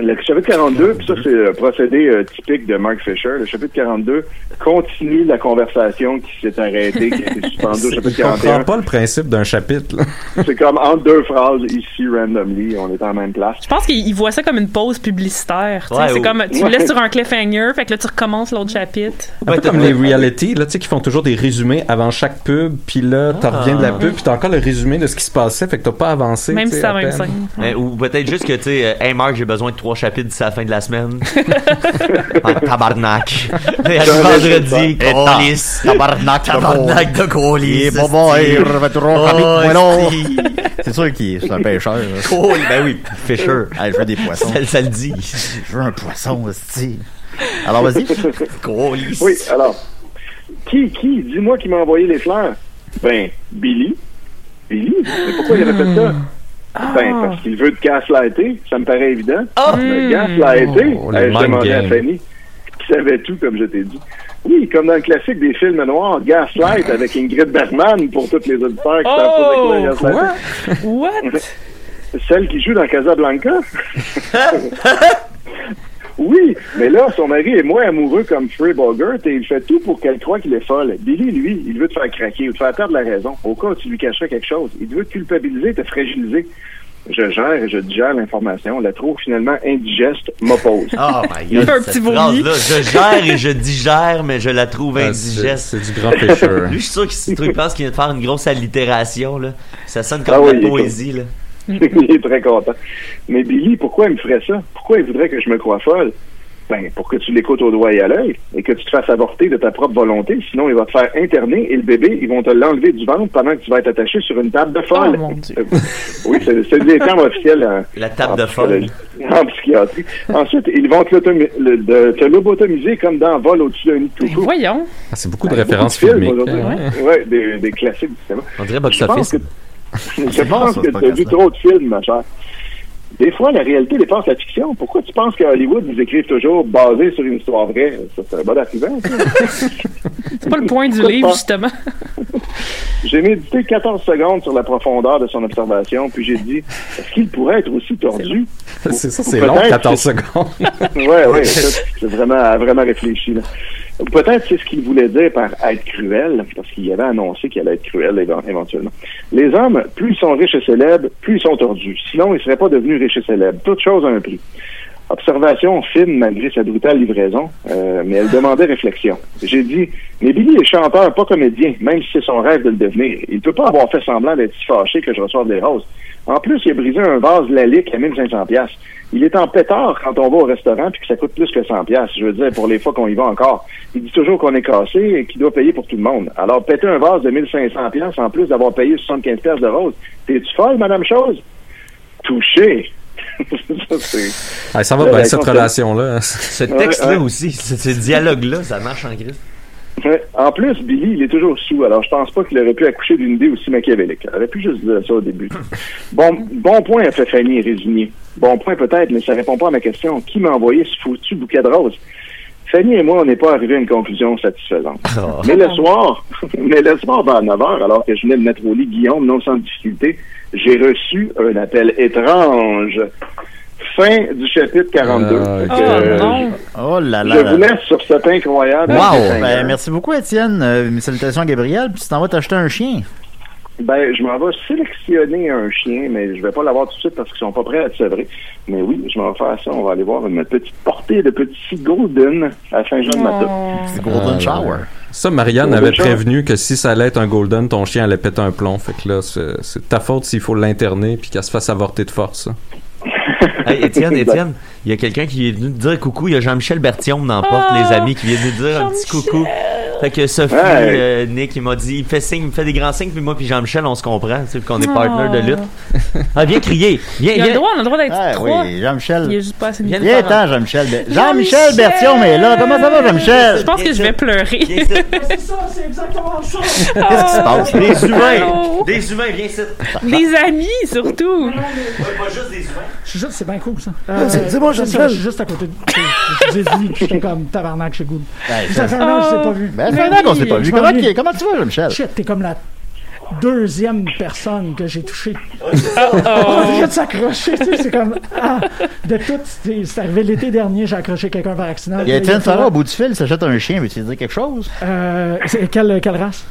Le chapitre 42, puis ça, c'est le procédé euh, typique de Mark Fisher. Le chapitre 42 continue la conversation qui s'est arrêtée, qui a été *laughs* suspendue au chapitre Je comprends 41. pas le principe d'un chapitre. *laughs* C'est comme entre deux phrases, ici, randomly, on est en même place. Je pense qu'il il voit ça comme une pause publicitaire. Ouais, c'est ou- comme tu Ouais. le laisses sur un cliffhanger, fait que là tu recommences l'autre chapitre. Un Ouais, peu comme les reality, là, tu sais, qui font toujours des résumés avant chaque pub, puis là, t'en Ah. reviens de la pub, puis t'as encore le résumé de ce qui se passait, fait que t'as pas avancé. Même si scène. Euh, ou peut-être juste que, tu sais, euh, hey Marc, j'ai besoin de trois chapitres d'ici la fin de la semaine. *laughs* ah, tabarnak. *laughs* Et vendredi, colis. Tabarnak, Tabarnak de colis. Bon, bon, toujours Oh. C'est sûr qu'il est un pêcheur. Cool, ben oui, Fisher. Ah, je veux des poissons. Ça, ça le dit. Je veux un poisson, aussi. Alors, vas-y. Colis. Oui, alors, qui, qui, dis-moi qui m'a envoyé les fleurs? Ben, Billy. Billy? Mais pourquoi il avait fait ça? Ben, parce qu'il veut te gaslighter, ça me paraît évident. Ah! Me gaslighter? Oh, Hey, je demandais à. Fanny, qui savait tout, comme je t'ai dit. Oui, comme dans le classique des films noirs, Gaslight avec Ingrid Bergman pour toutes les auditeurs qui savent pas Oh! Gaslight. What? Celle qui joue dans Casablanca? *laughs* oui, mais là, son mari est moins amoureux comme Frey Bogart et il fait tout pour qu'elle croie qu'il est folle. Billy, lui, il veut te faire craquer ou te faire perdre la raison. Au cas où tu lui cacherais quelque chose. Il veut te culpabiliser, te fragiliser. Je gère et je digère l'information. La trop finalement indigeste m'oppose. Oh my Il god. fait un petit vomi. je gère et je digère, mais je la trouve Ah, indigeste. c'est du grand pêcheur. *laughs* Lui, je suis sûr qu'il ce truc pense qu'il vient de faire une grosse allitération, là. Ça sonne comme Ah de oui, la poésie, là. *laughs* il est très content. Mais Billy, pourquoi il me ferait ça? Pourquoi il voudrait que je me croie folle? Ben, pour que tu l'écoutes au doigt et à l'œil et que tu te fasses avorter de ta propre volonté. Sinon, il va te faire interner et le bébé, ils vont te l'enlever du ventre pendant que tu vas être attaché sur une table de folle. Oh, mon Dieu. Euh, *laughs* oui, c'est c'est des termes officiels en, La table en de folle. En psychiatrie. Ensuite, ils vont te, l'automi- le- de- te lobotomiser comme dans Vol au-dessus d'un nid de Ben, voyons. Ah, c'est beaucoup de Ben, références beaucoup de films filmiques. aujourd'hui. hein. Ouais, des, des classiques du cinéma. On dirait Je je pense ça, que tu as vu trop de films, ma chère. Des fois, la réalité dépasse la fiction. Pourquoi tu penses qu'à Hollywood, ils écrivent toujours basé sur une histoire vraie? Ça, c'est un bon ça. *laughs* C'est pas le point du livre, justement. *laughs* J'ai médité 14 secondes sur la profondeur de son observation, puis j'ai dit, est-ce qu'il pourrait être aussi tordu? C'est ça, c'est long, que- 14 secondes. *laughs* ouais, ouais, c'est vraiment, vraiment réfléchi, là. Peut-être c'est ce qu'il voulait dire par être cruel, parce qu'il avait annoncé qu'il allait être cruel éve- éventuellement. Les hommes, plus ils sont riches et célèbres, plus ils sont tordus. Sinon, ils seraient pas devenus riches et célèbres. Toute chose a un prix. Observation fine malgré sa brutale livraison, euh, mais elle demandait réflexion. J'ai dit, mais Billy est chanteur, pas comédien, même si c'est son rêve de le devenir. Il peut pas avoir fait semblant d'être si fâché que je reçoive des roses. En plus, il a brisé un vase Lalique à 1500 pièces. Il est en pétard quand on va au restaurant puis que ça coûte plus que 100 pièces. Je veux dire, pour les fois qu'on y va encore. Il dit toujours qu'on est cassé et qu'il doit payer pour tout le monde. Alors, péter un vase de 1500 pièces en plus d'avoir payé 75 pièces de roses. T'es-tu folle, Madame Chose? Touché. *laughs* ça. Ah, ça va bien, cette relation-là. Ce texte-là ouais. aussi, ce, ce dialogue-là, ça marche en gris. Ouais. En plus, Billy, il est toujours sous, alors je pense pas qu'il aurait pu accoucher d'une idée aussi machiavélique. Il aurait pu juste dire ça au début. *laughs* Bon, bon point, a fait Fanny résigné. Bon point peut-être, mais ça répond pas à ma question. Qui m'a envoyé ce foutu bouquet de roses? Fanny et moi, on n'est pas arrivés à une conclusion satisfaisante. Mais le soir, *laughs* mais le soir, vers 9 h, alors que je venais de mettre au lit Guillaume, non sans difficulté, j'ai reçu un appel étrange. Fin du chapitre 42. Ah, euh, non. Oh là là Je vous laisse sur cet incroyable. Wow! Ben, merci beaucoup, Étienne. Euh, mes salutations à Gabriel. Puis tu t'en vas t'acheter un chien. Ben, je m'en vais sélectionner un chien, mais je vais pas l'avoir tout de suite parce qu'ils sont pas prêts à être sevrés. Mais oui, je m'en vais faire ça. On va aller voir une petite portée de petits Golden à Saint-Jean-de-Mata. C'est Golden Ah, Shower. Ça, Marianne Golden avait Shower. prévenu que si ça allait être un golden, ton chien allait péter un plomb. Fait que là, c'est c'est ta faute s'il faut l'interner puis qu'elle se fasse avorter de force. ça. *laughs* Hey, Étienne, Étienne, il y a quelqu'un qui est venu te dire coucou. Il y a Jean-Michel Bertillon dans Porte, Ah, les amis, qui vient nous dire un petit coucou. Fait que Sophie, Ouais. euh, Nick, il m'a dit, il fait signe, il me fait des grands signes, puis moi puis Jean-Michel, on se comprend, tu sais, qu'on est Oh. partner de lutte. Ah, viens crier. Viens, Il a viens. le droit, on a le droit d'être Ah, trois. oui, Jean-Michel. Il est juste pas assez Viens Viens, attends, Jean-Michel. Jean-Michel Bertillon, mais là, comment ça va, Jean-Michel? Je pense que je vais pleurer. *laughs* C'est ça, c'est exactement ça. Qu'est-ce qui se passe? Des humains. Des humains, viens ici. Des amis, surtout. Pas juste des humains. Je suis juste- C'est bien cool, ça. bon, je Jean-Michel. Je suis juste à côté de. *laughs* Je vous ai dit, j'étais comme tabarnak chez Good. Ouais, Ça fait un an que je t'ai pas vu. Ça fait un an qu'on s'est pas vu. Comment, m'ennuie. qui- comment tu vas, Jean-Michel? Shit, t'es comme la deuxième personne que j'ai touchée. Oh. *laughs* On vient de s'accrocher, tu sais, c'est comme. Ah, de tout, c'est c'est arrivé l'été dernier, j'ai accroché quelqu'un par accident. Il y a Étienne Il fait- au bout du fil, s'achète un chien. Veux-tu dire quelque chose? Euh, c'est- quelle, quelle race?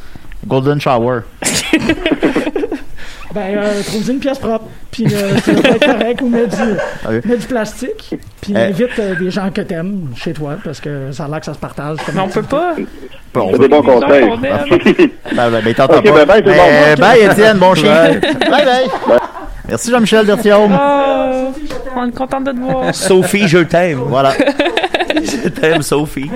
Golden Shower. *laughs* Ben, euh, trouve une pièce propre, puis euh, ça va être correct, ou mets du, Ah oui. mets du plastique, puis Eh. invite euh, des gens que t'aimes chez toi, parce que ça a l'air que ça se partage. comme Mais on peut pas. Bon, C'est des bons conseils. on aime. *laughs* Ben, ben, ben, il t'entend Ok, pas. ben, bye, tout le Ben, monde. bye, Étienne, bon chien. Bye, bye. Merci, Jean-Michel Bertillon. Oh, on est content de te voir. Sophie, je t'aime. Voilà. *laughs* Je t'aime, Sophie.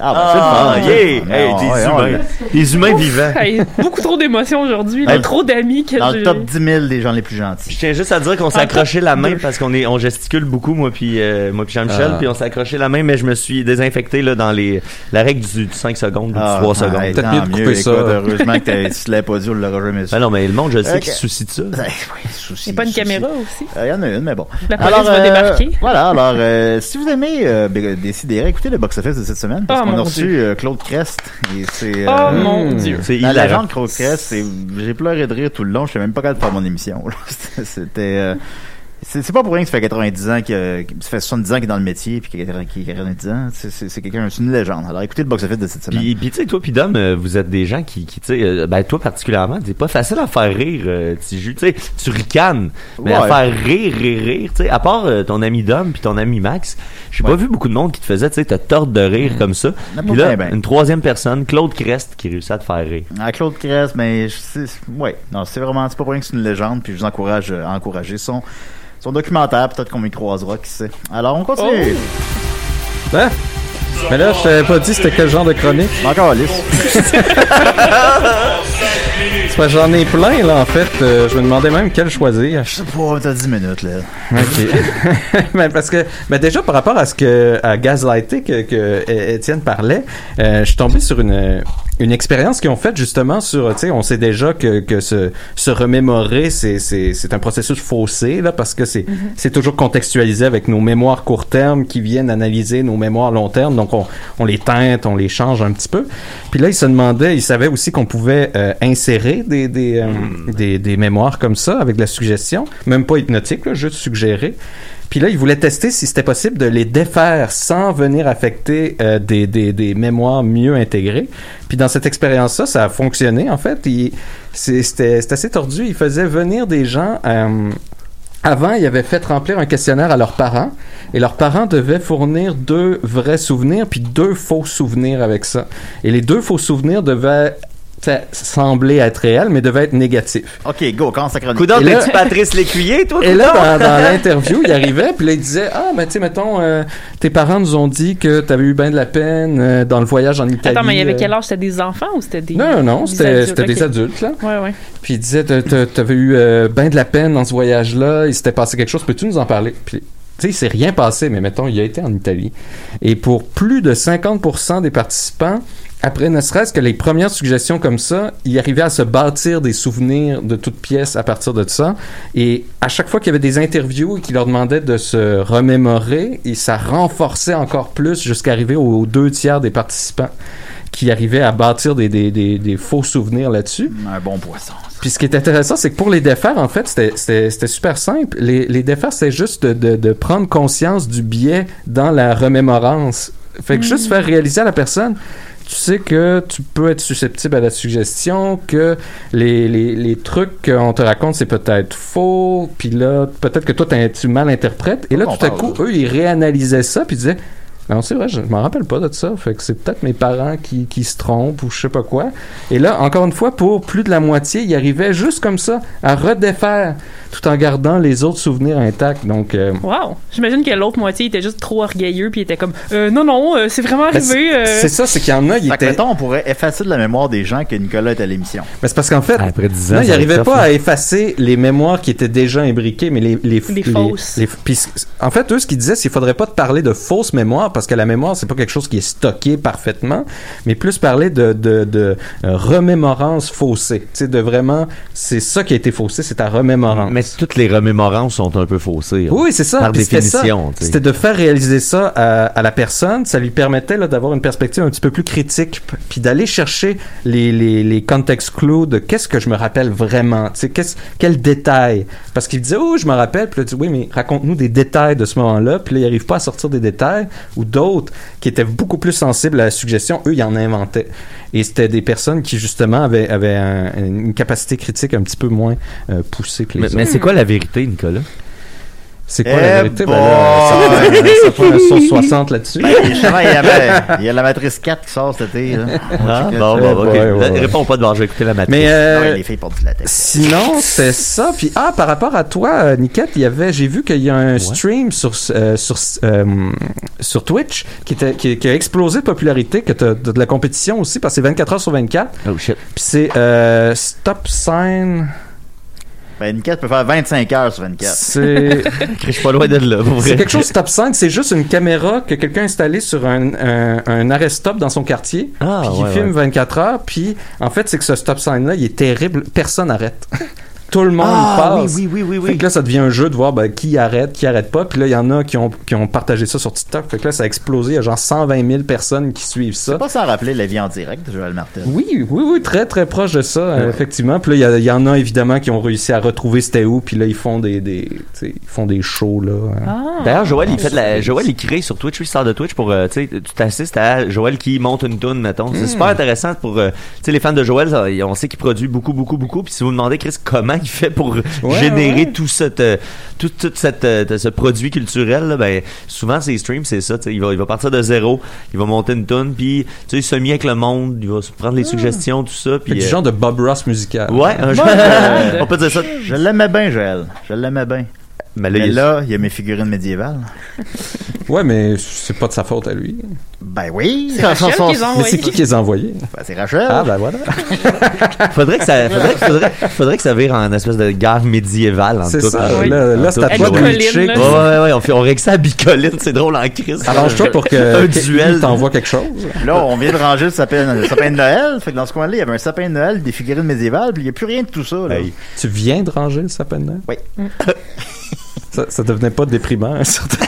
Ah, ben, Ah, c'est le fun. yeah! Mais Hey, des humains. Des humains vivants. Hey, beaucoup trop d'émotions aujourd'hui. Dans là. le- Trop d'amis que Dans le j'ai- top 10 000 des gens les plus gentils. Je tiens juste à dire qu'on s'est accroché la main parce qu'on est on gesticule beaucoup moi puis euh, moi puis Jean-Michel Ah. puis on s'est accroché la main mais je me suis désinfecté là dans les la règle du, du 5 secondes ou du Ah, 3 secondes. hey, Peut-être tant mieux de couper mieux, ça. écoute, heureusement que t'as- si tu l'avais pas dit, on l'aurait jamais su. Ben non mais le monde je sais Ok. qui se soucie de ça. Eh, oui, souci, Il n'y a pas une souci. caméra aussi? Euh, Il y en a une, mais bon. La police va débarquer. Voilà, alors, euh, si vous aimez euh, Bé- Décidérez, écoutez le box-office de cette semaine, parce Oh, qu'on a mon reçu euh, Claude Crest. Et c'est, Oh euh, mon hmm. Dieu. C'est La légende Claude Crest, c'est- j'ai pleuré de rire tout le long, je sais même pas capable de faire mon émission. là. *laughs* C'était... c'est pas pour rien que ça fait 90 ans que ça fait 70 ans qu'il est dans le métier puis qu'il a qu'il a 90 ans. C'est quelqu'un, c'est une légende. Alors écoutez le box-office de cette semaine. Puis, puis tu sais, toi, puis Dom, euh, vous êtes des gens qui, qui tu sais, euh, ben toi particulièrement, c'est pas facile à faire rire, euh. Tu sais, tu ricanes, mais à faire rire, rire, rire, tu sais, à part ton ami Dom puis ton ami Max, j'ai pas Ouais. vu beaucoup de monde qui te faisait, tu sais, te tordre de rire comme ça. Puis pas là, ben, ben. une troisième personne, Claude Crest, qui réussit à te faire rire. Ah, Claude Crest, mais sais- ouais, non, c'est vraiment, c'est pas pour rien que c'est une légende, puis je vous encourage à encourager son, son documentaire, peut-être qu'on y croisera, qui sait. Alors, on continue. Hein? Mais là, je t'avais pas dit c'était quel genre de chronique. Encore lisse. *laughs* J'en ai plein, là, en fait. Euh, je me demandais même quel choisir. Je sais pas, t'as 10 minutes, là. OK. mais *laughs* parce que, mais déjà par rapport à ce que, à Gaslighté que, que é- Étienne parlait, euh, je suis tombé sur une, une expérience qu'ils ont faite justement sur, tu sais, on sait déjà que, que se, se remémorer, c'est, c'est, c'est un processus faussé, là, parce que c'est, c'est toujours contextualisé avec nos mémoires court terme qui viennent analyser nos mémoires long terme. Donc, on, on les teinte, on les change un petit peu. Puis là, il se demandait, il savait aussi qu'on pouvait euh, insérer des, des, euh, des, des mémoires comme ça avec de la suggestion, même pas hypnotique, là, juste suggérer. Puis là, il voulait tester si c'était possible de les défaire sans venir affecter euh, des, des, des mémoires mieux intégrées. Puis dans cette expérience-là, ça a fonctionné en fait. Il- C'était assez tordu. Il faisait venir des gens. euh, avant, ils avaient fait remplir un questionnaire à leurs parents et leurs parents devaient fournir deux vrais souvenirs puis deux faux souvenirs avec ça. Et les deux faux souvenirs devaient sembler être réels, mais devaient être négatifs. OK, go, commence ta chronique. Coudon, Et là- t'es-tu Patrice *laughs* Lécuyer, toi? Et là, dans, dans *laughs* l'interview, il arrivait, puis là, il disait Ah, ben, tu sais, mettons, euh, tes parents nous ont dit que t'avais eu bien de la peine euh, dans le voyage en Italie. Attends, mais il y avait euh. quel âge? C'était des enfants ou c'était des. Non, non, non, c'était des adultes, là. Ouais, ouais. Puis il disait T'a- t'a- T'avais eu euh, bien de la peine dans ce voyage-là, il s'était passé quelque chose, peux-tu nous en parler? Puis, tu sais, il s'est rien passé, mais mettons, il a été en Italie. Et pour plus de 50% des participants, après ne serait-ce que les premières suggestions comme ça, il arrivait à se bâtir des souvenirs de toutes pièces à partir de ça. Et à chaque fois qu'il y avait des interviews et qu'il leur demandait de se remémorer, et ça renforçait encore plus jusqu'à arriver aux, aux deux tiers des participants qui arrivaient à bâtir des, des, des, des faux souvenirs là-dessus. Un bon poisson. Puis ce qui est intéressant, c'est que pour les défaire, en fait, c'était- super simple. Les, les défaire, c'est juste de, de, de prendre conscience du biais dans la remémorance. Fait que juste faire réaliser à la personne, tu sais que tu peux être susceptible à la suggestion, que les, les, les trucs qu'on te raconte, c'est peut-être faux, puis là, peut-être que toi, tu mal interprètes. Et là, tout à coup, eux, ils réanalysaient ça, puis ils disaient, non, c'est vrai, je m'en rappelle pas de ça. Fait que c'est peut-être mes parents qui, qui se trompent ou je sais pas quoi. Et là, encore une fois, pour plus de la moitié, ils arrivaient juste comme ça à redéfaire tout en gardant les autres souvenirs intacts. Donc, euh, Wow! J'imagine que l'autre moitié était juste trop orgueilleux puis il était comme euh, non non euh, c'est vraiment ben, arrivé. c'est euh. c'est ça, c'est qu'il y en a, que, étaient. mettons, on pourrait effacer de la mémoire des gens que Nicolas est à l'émission. Mais c'est parce qu'en fait, Après 10 ans, non, il va n'arrivait pas à effacer les mémoires qui étaient déjà imbriquées, mais les les, Les fausses. les- puis c- en fait, eux, ce qu'ils disaient, c'est qu'il faudrait pas te parler de fausses mémoires parce que la mémoire, c'est pas quelque chose qui est stocké parfaitement, mais plus parler de de, de euh, remémorance faussée. Tu de vraiment, c'est ça qui a été faussé, c'est ta remémorance. Mais toutes les remémorances sont un peu faussées. hein. Oui, c'est ça. Par définition. C'était de faire réaliser ça à, à la personne. Ça lui permettait d'avoir une perspective un petit peu plus critique, puis d'aller chercher les, les, les context clues de qu'est-ce que je me rappelle vraiment. Tu sais, qu'est-ce, quel détail. Parce qu'il disait, oh, je me rappelle. Puis là, tu dis, oui, mais raconte-nous des détails de ce moment-là. Puis là, il n'arrive pas à sortir des détails. Ou d'autres qui étaient beaucoup plus sensibles à la suggestion, eux, ils en inventaient. Et c'était des personnes qui, justement, avaient, avaient un- une capacité critique un petit peu moins euh, poussée que les Mais, autres. mais c'est quoi la vérité, Nicolas? C'est quoi Eh la vérité? Ben là, ça, prend un *laughs* sauce 60 là-dessus. Ben, justement, il y, a, il y a la Matrice 4 qui sort cet été. Là. Ah, bon, bon, ok. ouais, ouais, ouais. Réponds pas de bord, je vais écouter la matrice. Mais Non, euh, les filles portent du latex. sinon, c'est ça. Puis ah, par rapport à toi, euh, Niket, il y avait, j'ai vu qu'il y a un stream sur euh, sur euh, sur Twitch qui était qui, qui a explosé de popularité, que t'as de, de la compétition aussi parce que c'est 24 heures sur 24. Oh shit. Puis c'est euh, Stop Sign. Ben, une quête peut faire 25 heures sur 24. C'est *laughs* Je suis pas loin de là, pour c'est vrai. quelque chose Stop Sign. C'est juste une caméra que quelqu'un a installée sur un, un, un arrêt stop dans son quartier. Ah, puis qui ouais, filme ouais. 24 heures. Puis en fait, c'est que ce stop sign là, il est terrible. Personne n'arrête. Tout le monde Ah, passe. oui, oui, oui, oui, Fait que là, ça devient un jeu de voir ben, qui arrête, qui arrête pas. Puis là, il y en a qui ont, qui ont partagé ça sur TikTok. Fait que là, ça a explosé. Il y a genre 120 000 personnes qui suivent ça. C'est pas sans rappeler la vie en direct de Joël Martel. Oui, oui, oui, très, très proche de ça, euh, effectivement. Puis là, il y en a évidemment qui ont réussi à retrouver c'était où. Puis là, ils font des, des, ils font des shows, là. hein. Ah. D'ailleurs, Joël, il fait de la, Joël, il crée sur Twitch, il sort de Twitch pour, euh, tu t'assistes à Joël qui monte une tune, mettons. Hmm. C'est super intéressant pour, euh, tu sais, les fans de Joël, ça, on sait qu'il produit beaucoup, beaucoup, beaucoup. Puis si vous demandez, Chris, comment il fait pour générer ouais. tout cette, euh, tout, tout cette, euh, ce produit culturel, là, ben, souvent, ses streams, c'est ça, il va, il va partir de zéro, il va monter une tune, puis, tu sais, il se met avec le monde, il va prendre les suggestions, tout ça, puis. du euh, genre de Bob Ross musical. Ouais, un genre, on peut dire ça. Je l'aimais bien, Joël. Je l'aimais bien. Mais là, Mais il- là, il y a mes figurines médiévales. *laughs* Ouais, mais c'est pas de sa faute à lui. Ben oui. C'est Rachel qui les a Mais c'est qui qui les a envoyés? Ben, c'est Rachel. Ah, ben voilà. *laughs* faudrait que ça, faudrait, faudrait, faudrait que ça vire en espèce de guerre médiévale C'est ça. Oui. Là, là c'est à toi de là. Ouais, ouais, ouais, on, fait, on règle ça à bicoline, c'est drôle en crise. Arrange-toi pour que Un que duel. t'envoie quelque chose. Là, on vient de ranger le sapin, le sapin de Noël. Fait que dans ce coin-là, il y avait un sapin de Noël, des figurines médiévales, puis il n'y a plus rien de tout ça. Là. Hey. Tu viens de ranger le sapin de Noël? Oui. *laughs* Ça, ça devenait pas déprimant, un certain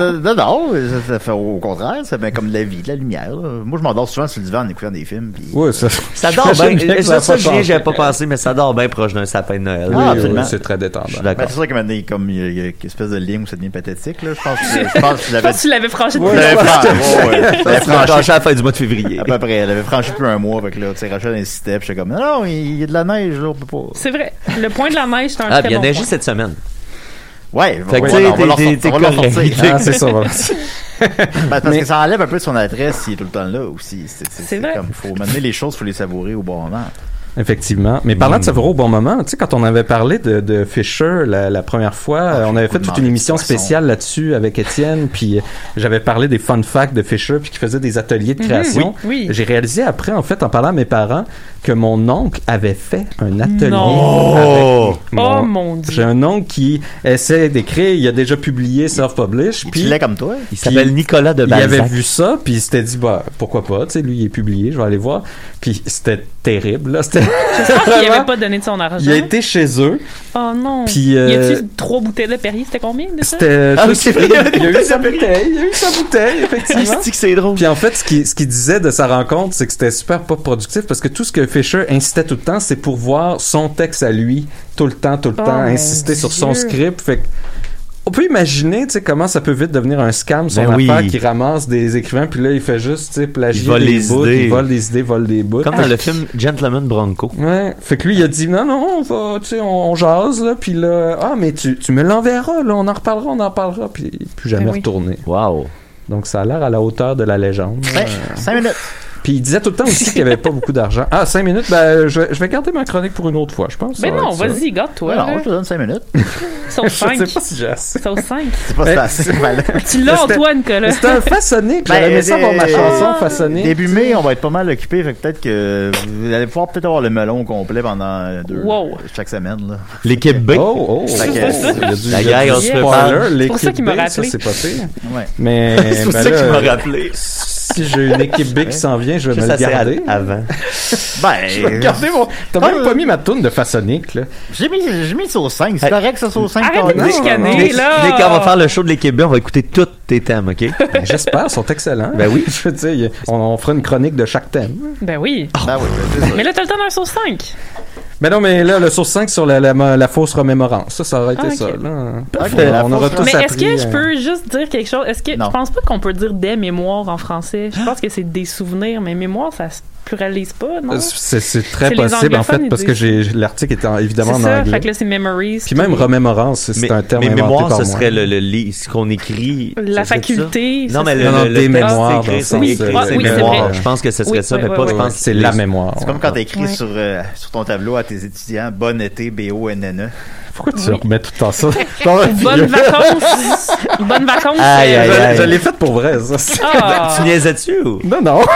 Euh, non, non, ça, fait au contraire, ça fait comme de la vie, de la lumière. là. Moi, je m'endors souvent sur le divan en écoutant des films. Puis... Ouais, ça, Ça dort bien. que Ça, a j'avais pas pensé, mais ça dort bien proche d'un sapin de Noël. Ah, Oui, absolument. oui, c'est très détendant. Je suis Ben, d'accord. c'est sûr que maintenant, comme il y a, il y a une espèce de lien où ça devient pathétique, là, je pense que, je pense que que tu l'avais franchi depuis l'avais franchi, ouais, ouais. Je l'avais *laughs* franchi franchi à la fin du mois de février. à peu près. Elle avait franchi plus un mois, avec là, tu sais, Rachel insistait, puis j'étais comme, non, non, il y a de la neige, là, on peut pas. C'est vrai. Le point de la neige, c'est un Ah, il a bon neigé cette semaine. Ouais, Fait que tu sais. Ah, *laughs* c'est ça, voilà. *laughs* Ben, parce Mais- que ça enlève un peu de son adresse s'il est tout le temps là aussi. C'est, c'est, C'est vrai. comme, faut mener les choses, faut les savourer au bon moment. Effectivement. Mais parlant de savourer au bon moment, tu sais, quand on avait parlé de, de Fisher la, la première fois, Ah, on avait fait toute une émission spéciale là-dessus avec Étienne, *laughs* puis j'avais parlé des fun facts de Fisher, puis qui faisait des ateliers de Mhm, création. oui, oui. J'ai réalisé après, en fait, en parlant à mes parents, que mon oncle avait fait un atelier. Non. avec Oh mon dieu. J'ai un oncle qui essaie d'écrire, il a déjà publié self-publish, Il filait comme toi. Il s'appelle Nicolas de il avait Balzac. vu ça, puis il s'était dit, bah, pourquoi pas, tu sais, lui, il est publié, je vais aller voir. Puis c'était terrible, là. C'était J'espère qu'il vraiment- avait pas donné de son argent. Il a été chez eux, Oh non. Puis, euh, Y a-tu trois bouteilles de Perrier? C'était combien de ça? c'était... Ah oui, c'est vrai, il y a eu sa bouteille, il y a eu sa bouteille, *laughs* effectivement. C'est drôle. Puis en fait, ce qu'il ce qu'il disait de sa rencontre, c'est que c'était super pas productif parce que tout ce que Fisher incitait tout le temps, c'est pour voir son texte à lui, tout le temps, tout le Oh, temps, insister sur son script. Fait que on peut imaginer, tu sais, comment ça peut vite devenir un scam, son Ben oui. affaire qui ramasse des écrivains, puis là, il fait juste, tu sais, plagier Il vole des les bouts, idées. il vole des idées, vole des bouts. Comme dans le film Gentleman Bronco. Ouais. Fait que lui, il a dit, non, non, on va, tu sais, on, on jase, là, puis là, ah, mais tu, tu me l'enverras, là, on en reparlera, on en parlera, puis plus jamais Ben oui. retourné. Wow. Donc, ça a l'air à la hauteur de la légende. Ouais, Euh, cinq minutes. Puis il disait tout le temps aussi qu'il n'y avait pas beaucoup d'argent. Ah, 5 minutes, ben, je, vais- je vais garder ma chronique pour une autre fois, je pense. Ben Ça va non, vas-y, garde-toi. Ouais, non, je te donne cinq minutes. *laughs* Sauce Je 5. sais pas si j'ai assez. Sauce 5. C'est pas Ben, ça, c'est mal. *laughs* Tu l'as, Antoine, que là. C'était un façonné, *laughs* Ben, aimé ça avoir ma chanson façonnée. Début mai, on va être pas mal occupé, fait que peut-être que vous allez pouvoir peut-être avoir le melon complet pendant deux, Wow. chaque semaine, là. L'équipe B. Oh, oh, La guerre, on se prépare. l'équipe pour ça qu'il m'a rappelé. c'est pas pire. Ouais. Mais, C'est pour ben ça qu'il m'a rappelé. Si j'ai une équipe B qui s'en vient, je vais Juste me le garder. avant. *laughs* Ben, Je vais garder mon... T'as même pas mis ma toune de façonnique, là. j'ai mis, j'ai mis sur 5. C'est correct, ça, sur 5. Arrête de chicaner, Dès, là. dès qu'on va faire le show de l'équipe B, on va écouter tous tes thèmes, OK? *laughs* Ben, J'espère, ils sont excellents. Ben oui. *laughs* Je veux dire, on, on fera une chronique de chaque thème. Ben oui. Ben oui, ben, ça. Mais là, t'as le temps d'un sauce 5. Mais non, mais là, le source 5 sur la, la, la fausse remémorance, ça, ça aurait été Ah, ça. Là. On aura fausse tous Mais est-ce que je euh, peux juste dire quelque chose? Est-ce que Non. je pense pas qu'on peut dire des mémoires en français? Je pense que c'est des souvenirs, mais mémoire, ça se pluralise pas, non? euh, C'est c'est très C'est possible, en fait, parce que j'ai l'article est en- évidemment C'est en ça, anglais. fait que là, c'est memories. Puis même remémorance, c'est Mais, un terme mais inventé mémoire, par ce moi. serait le, le, ce qu'on écrit. La ça serait ça? faculté. Non, mais c'est- le, Non, non, le, des le mémoires, texte dans écrit, le c'est sens, écrit, c'est oui, c'est mémoire. vrai. Je pense que ce serait Oui, ça, oui, mais oui, pas, oui, je pense. C'est les- la mémoire. C'est comme quand écrit Ouais. sur, euh, sur ton tableau à tes étudiants Bon été, B-O-N-N-E. Pourquoi tu remets tout le temps ça? *laughs* Bonnes vacances. Bonnes vacances. Aïe, aïe, Je, l'ai fait pour vrai, ça. Ah. *laughs* Tu niaisais-tu ou? Non, non. *laughs*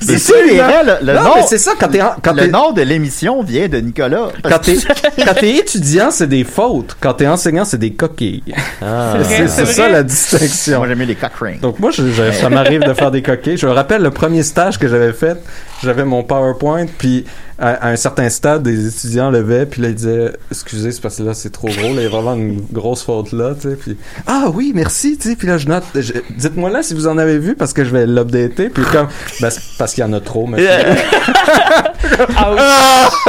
C'est vrais, le, le non, nom. c'est ça, quand en- quand le t'es nom de l'émission vient de Nicolas. quand t'es quand t'es étudiant, c'est des fautes. Quand t'es enseignant, c'est des coquilles. Ah. C'est ça vrai. la distinction. Moi, j'aime mieux les cock rings. Donc moi, je, je- ça m'arrive de faire des coquilles. Je me rappelle le premier stage que j'avais fait. J'avais mon PowerPoint, puis à, à un certain stade, des étudiants levaient, puis là ils disaient "Excusez, c'est parce que là c'est trop gros, là, il y a vraiment une grosse faute là." Tu sais, puis ah oui, merci. Tu sais, puis là je note. je- Dites-moi là si vous en avez vu parce que je vais l'updater. Puis comme ben, c'est parce qu'il y en a trop. Mais *laughs*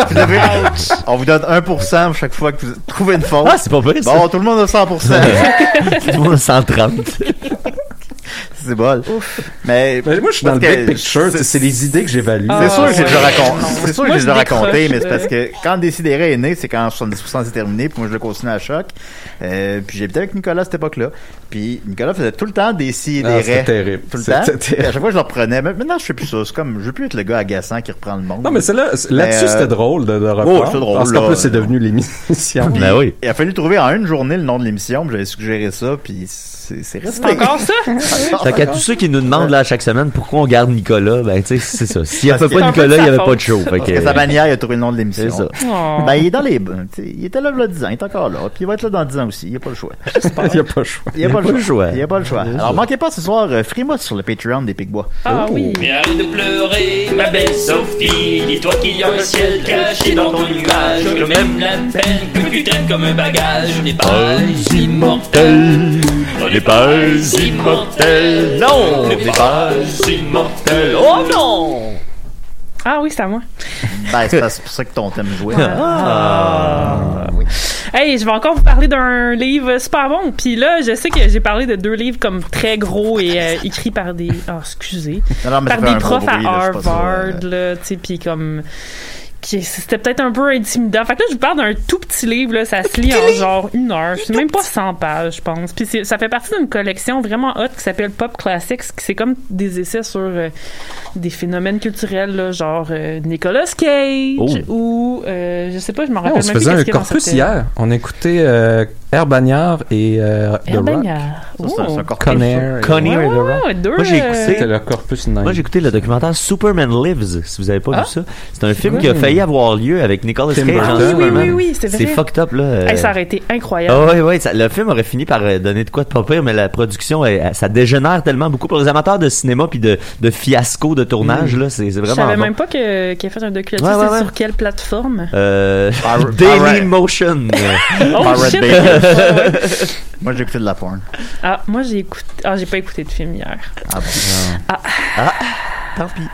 Vous devez- on vous donne 1% chaque fois que vous trouvez une faute. Ah, c'est pas vrai. Bon, tout le monde a 100%. *laughs* Tout le monde a 130. C'est bol. Mais, Mais moi, je suis dans le parce big picture. C'est les idées que j'évalue. C'est sûr que j'ai déjà raconté. C'est sûr que j'ai je déjà raconté, mais c'est parce euh. que quand Décidéré est né, c'est quand 70% c'est terminé, puis moi je le continue à choc. Euh, puis j'habitais avec Nicolas à cette époque-là. Puis Nicolas faisait tout le temps Ah, Décidéré. c'était terrible. Tout le C'était temps. terrible. À chaque fois je le reprenais. Mais maintenant je fais plus ça. C'est comme, je veux plus être le gars agaçant qui reprend le monde. Non, mais là, là-dessus, Mais, euh, c'était drôle de, de oh, reprendre. c'est drôle, Parce qu'en là. plus, c'est devenu l'émission. Ben oui. Il a fallu trouver en une journée le nom de l'émission, puis j'avais suggéré ça, puis c'est c'est resté. *laughs* C'est encore ça? Fait qu'à tous ceux qui nous demandent là chaque semaine pourquoi on garde Nicolas, ben tu sais, c'est ça. S'il n'y avait pas Nicolas, de il n'y avait pas de show. Parce que, sa manière, il a trouvé le nom de l'émission. C'est ça. Oh. Ben, il est dans les. tu sais, Il était là il y a 10 ans, il est encore là. Puis il va être là dans 10 ans aussi. Il n'y *laughs* a pas le choix. Il n'y a pas le choix. Il n'y a, pas le choix. Il n'y a pas le choix. Alors, manquez pas ce soir euh, Frimousse sur le Patreon des Picbois. Ah oui. Mais arrête de pleurer, ma belle Sophie. Dis-toi qu'il y a un ciel caché dans ton nuage. Que même la peine que tu traites comme un bagage n'est pas immortel. N'est pas immortel. Non, on n'est pas immortel. Oh non! Ah oui, c'est à moi. Ben, c'est parce- c'est pour ça que ton thème jouait. Ah. Hey, je vais encore vous parler d'un livre super bon. Puis là, je sais que j'ai parlé de deux livres comme très gros et euh, écrits par des, ah, excusez, Non, non, mais par des profs à Harvard, là, tu sais, puis comme c'était peut-être un peu intimidant. Fait que là, je vous parle d'un tout petit livre, là, ça se lit en genre une heure. C'est même pas 100 pages, je pense. Puis c'est- ça fait partie d'une collection vraiment hot qui s'appelle Pop Classics. qui C'est comme des essais sur euh, des phénomènes culturels, là, genre euh, Nicolas Cage Oh. ou euh, je sais pas, je me Ouais, rappelle on se même plus faisait un qu'est-ce qu'il y a dans corpus hier. On écoutait euh, Air Bagnard et euh, The Rock. Ça, c'est un- c'est un Oh. corpus, or The Rock. ouais, deux, Moi, j'ai euh, écouté. C'était le corpus 9. Moi, j'ai écouté le documentaire Superman Lives, si vous avez pas Ah? vu ça. C'est un film qui a failli avoir lieu avec Nicolas Tim Cage en Burton. Oui, oui, Superman. oui, oui, c'est vrai. C'est fucked up, là. euh. Hey, ça aurait été incroyable. Ah ouais, ouais, ça- le film aurait fini par euh, donner de quoi de pas pire, mais la production, elle- elle- ça dégénère tellement beaucoup pour les amateurs de cinéma puis de, de fiasco de tournage, là, c'est c'est Je vraiment savais bon. même pas que- qu'il a fait un documentaire. Ouais, ouais, c'est ouais. sur quelle plateforme? Euh, Daily Motion. euh, *laughs* Oh Pirate shit! Bay. Ouais. Moi, j'ai écouté de la porn. Ah, moi j'ai écouté. Ah, j'ai pas écouté de film hier. Ah, bon? Tant pis.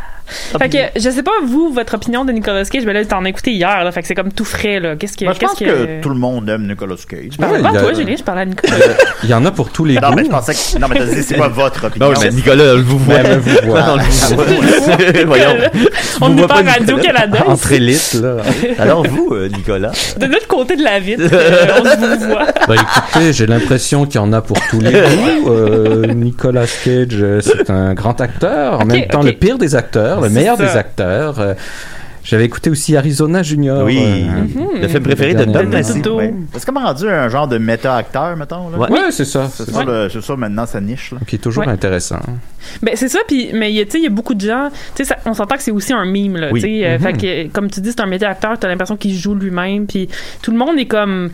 Fait que je sais pas vous votre opinion de Nicolas Cage, mais là t'en as écouté hier là, fait que c'est comme tout frais là. Qu'est-ce que Moi, je qu'est-ce pense que tout le monde aime Nicolas Cage. Je parlais Ouais, pas toi, Julien, je parlais à Nicolas. Il y en a pour tous les Non, goûts. mais je pensais que. Non, mais dit, c'est quoi votre opinion? Non, mais Nicolas, *laughs* je vous vois. Vous. Non. Voyons. On Vous n'est pas Nicolas. Radio-Canada. Entre élites, là. *laughs* Alors vous, euh, Nicolas? De l'autre côté de la vitre, euh, on vous voit. *laughs* Bah écoutez, j'ai l'impression qu'il y en a pour tous les goûts. Euh, Nicolas Cage, euh, c'est un grand acteur, en même temps le pire des acteurs, le meilleur ça. des acteurs. Euh, J'avais écouté aussi Arizona Junior. Oui. euh, Le film préféré de. Massey. Toto. Ouais. C'est comme rendu un genre de méta-acteur, mettons. Là. Ouais. Ouais, c'est ça. C'est C'est ça, ça. le- c'est ça maintenant sa niche. Là. Qui est toujours Ouais. intéressant. Ben c'est ça puis mais il y a tu sais il y a beaucoup de gens, tu sais ça- on s'entend que c'est aussi un mime là, Oui. tu sais euh, Mhm. fait que comme tu dis c'est un métier acteur, tu as l'impression qu'il joue lui-même puis tout le monde est comme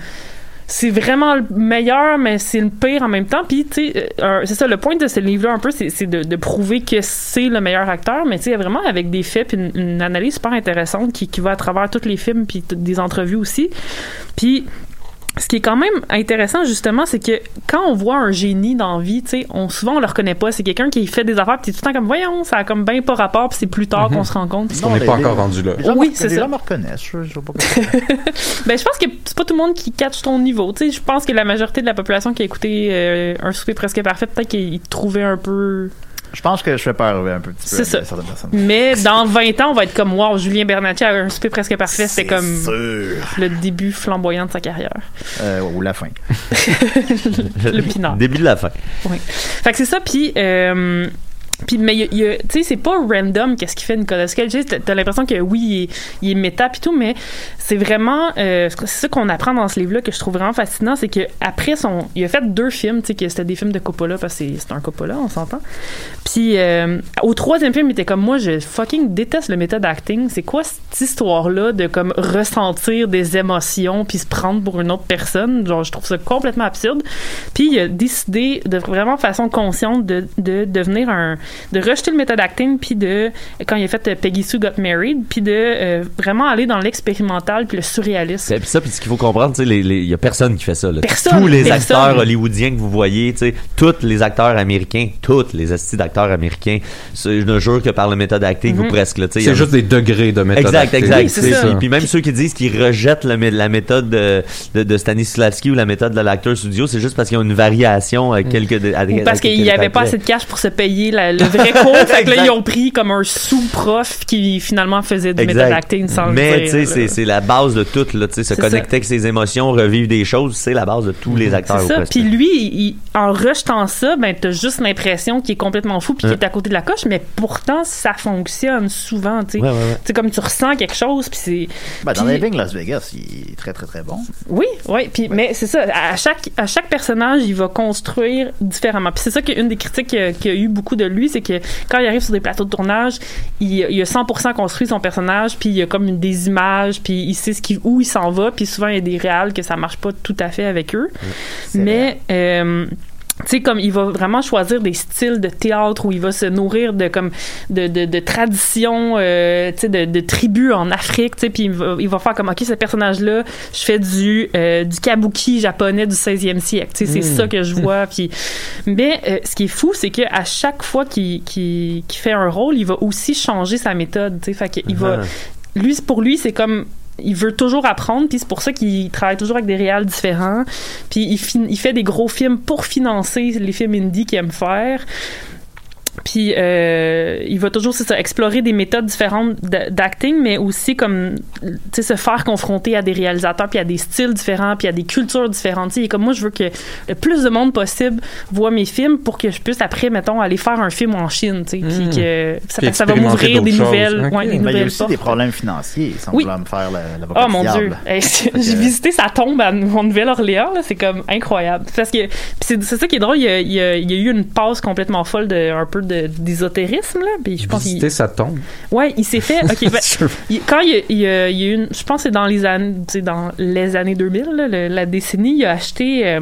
c'est vraiment le meilleur, mais c'est le pire en même temps. Puis, tu sais, euh, c'est ça, le point de ce livre-là, un peu, c'est de, prouver que c'est le meilleur acteur, mais tu sais, vraiment avec des faits, puis une, une analyse super intéressante qui, qui va à travers tous les films, puis des entrevues aussi. Puis, ce qui est quand même intéressant, justement, c'est que quand on voit un génie dans la vie, tu sais, on, souvent on le reconnaît pas. C'est quelqu'un qui fait des affaires, puis tout le temps comme, voyons, ça a comme bien pas rapport, puis c'est plus tard Mhm. qu'on se rend compte. On n'est les- pas les- encore rendu là. Les gens, Oui, me- c'est les ça. gens me reconnaissent. Je, je pas comment- *laughs* Ben, je pense que c'est pas tout le monde qui catch ton niveau. Tu sais, je pense que la majorité de la population qui a écouté euh, un souper presque parfait, peut-être qu'ils trouvait un peu. Je pense que je fais peur un peu petit peu C'est à ça. certaines personnes. Mais dans 20 ans, on va être comme wow, Julien Bernatchez a un souper presque parfait. C'était C'est comme sûr. le début flamboyant de sa carrière. Euh, ou la fin. *laughs* le pinard. Début de la fin. Oui. Fait que c'est ça, puis. Euh, puis, mais, tu sais, c'est pas random qu'est-ce qu'il fait Nicolas Cage. T'as l'impression que oui, il est, il méta pis tout, mais c'est vraiment, euh, c'est ça qu'on apprend dans ce livre-là que je trouve vraiment fascinant, c'est que après son, il a fait deux films, tu sais, que c'était des films de Coppola parce que c'est c'est un Coppola, on s'entend. Puis euh, au troisième film, il était comme moi, je fucking déteste le méthode acting. C'est quoi cette histoire-là de comme ressentir des émotions puis se prendre pour une autre personne? Genre, je trouve ça complètement absurde. Puis il a décidé de vraiment façon consciente de, de devenir un, de rejeter le méthode acting puis de quand il a fait euh, Peggy Sue Got Married puis de euh, vraiment aller dans l'expérimental puis le surréalisme. Et puis ça, puis ce qu'il faut comprendre, il y a personne qui fait ça. Là. Personne, tous les personne. acteurs hollywoodiens que vous voyez, tu sais, tous les acteurs américains, tous les astis d'acteurs américains, je ne jure que par le méthode acting Mhm. ou presque. C'est a- juste des degrés de méthode. Exact, acting. exact. Oui, ça. Puis même ceux qui disent qu'ils rejettent le la méthode de, de, de Stanislavski ou la méthode de l'acteur studio, c'est juste parce qu'ils ont une variation à quelques. à- Ou à parce quelques qu'il n'y avait pas assez de cash pour se payer la- le vrai cours. *laughs* fait que là, ils ont pris comme un sous-prof qui finalement faisait du Exact. métacting sans Mais le tu dire. sais, c'est- c'est la base de tout, là, tu sais, se connecter ça. avec ses émotions, revivre des choses, c'est la base de tous les acteurs. C'est ça. Puis lui, il- en rejetant ça, ben t'as juste l'impression qu'il est complètement fou puis qu'il est à côté de la coche, mais pourtant ça fonctionne souvent. Tu sais, Ouais, ouais, ouais. Tu sais, comme tu ressens quelque chose puis c'est. Ben, dans Living Las Vegas, il est très, très, très bon. Oui, oui. Puis, mais c'est ça. À chaque, à chaque personnage, il va construire différemment. Puis c'est ça qu'une des critiques qu'il y a- qu'il y a eu beaucoup de lui, c'est que quand il arrive sur des plateaux de tournage, il, il a 100% construit son personnage, puis il y a comme des images, puis il sait ce qui, où il s'en va. Puis souvent, il y a des réals que ça marche pas tout à fait avec eux. Mais... tu sais comme il va vraiment choisir des styles de théâtre où il va se nourrir de comme de, de, de traditions euh, tu sais de, de tribus en Afrique tu sais puis il va, il va faire comme ok ce personnage là je fais du euh, du kabuki japonais du 16e siècle tu sais c'est Mm. ça que je vois *laughs* puis mais euh, ce qui est fou c'est que à chaque fois qu'il qu'il qu'il fait un rôle il va aussi changer sa méthode tu sais fait qu'il va Ah. lui pour lui c'est comme il veut toujours apprendre puis c'est pour ça qu'il travaille toujours avec des réals différents. Puis il, il fait des gros films pour financer les films indie qu'il aime faire puis euh, il va toujours c'est ça explorer des méthodes différentes d'acting mais aussi comme tu sais se faire confronter à des réalisateurs puis à des styles différents puis à des cultures différentes Tu sais, il est comme moi je veux que le plus de monde possible voit mes films pour que je puisse après mettons aller faire un film en Chine tu sais puis Mm. que ça, Puis ça va m'ouvrir des nouvelles choses. ouais, Ok. des Ben, il y a aussi portes. des problèmes financiers, semble Oui. me faire l'avocat Oh mon diable. dieu, Hey, j'ai visité sa tombe à en Nouvelle-Orléans, là, c'est comme incroyable. Parce que c'est ça qui est drôle, il y a, il y a- il y a eu une passe complètement folle de un peu de d'ésotérisme là, puis je pense sa tombe. Ouais, il s'est fait. *laughs* ben, il- quand il, y a- il il a une, je pense que c'est dans les années, dans les années 2000, là, le- la décennie, il a acheté. euh,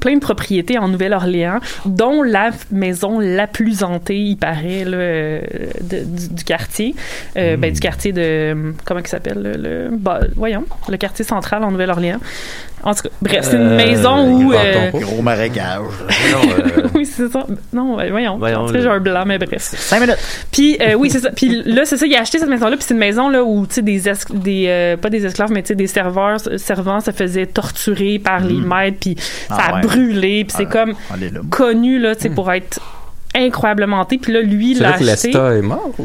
plein de propriétés en Nouvelle-Orléans, dont la maison la plus hantée, il paraît, là, euh, de- du, du quartier. Euh, ben, du quartier de... Comment il s'appelle? Le, le- bah, voyons, le quartier central en Nouvelle-Orléans. En tout cas, bref, c'est une Euh, maison où... euh, Gros marécage. *laughs* *laughs* oui, c'est ça. Non, voyons. Voyons, En tout cas, le- j'ai un blanc, mais bref. Cinq minutes. Puis, euh, oui, c'est ça. Puis là, c'est ça, il a acheté cette maison-là, puis c'est une maison là où, tu sais, des, es- des euh, pas des esclaves, mais tu sais, des serveurs, servants se faisaient torturer par les maîtres, puis Ah ça a ouais. brûlé, puis c'est Ah, comme on est là. connu, là, tu sais, pour être incroyablement hanté. Puis là, lui, l'a acheté. Lesta est mort ou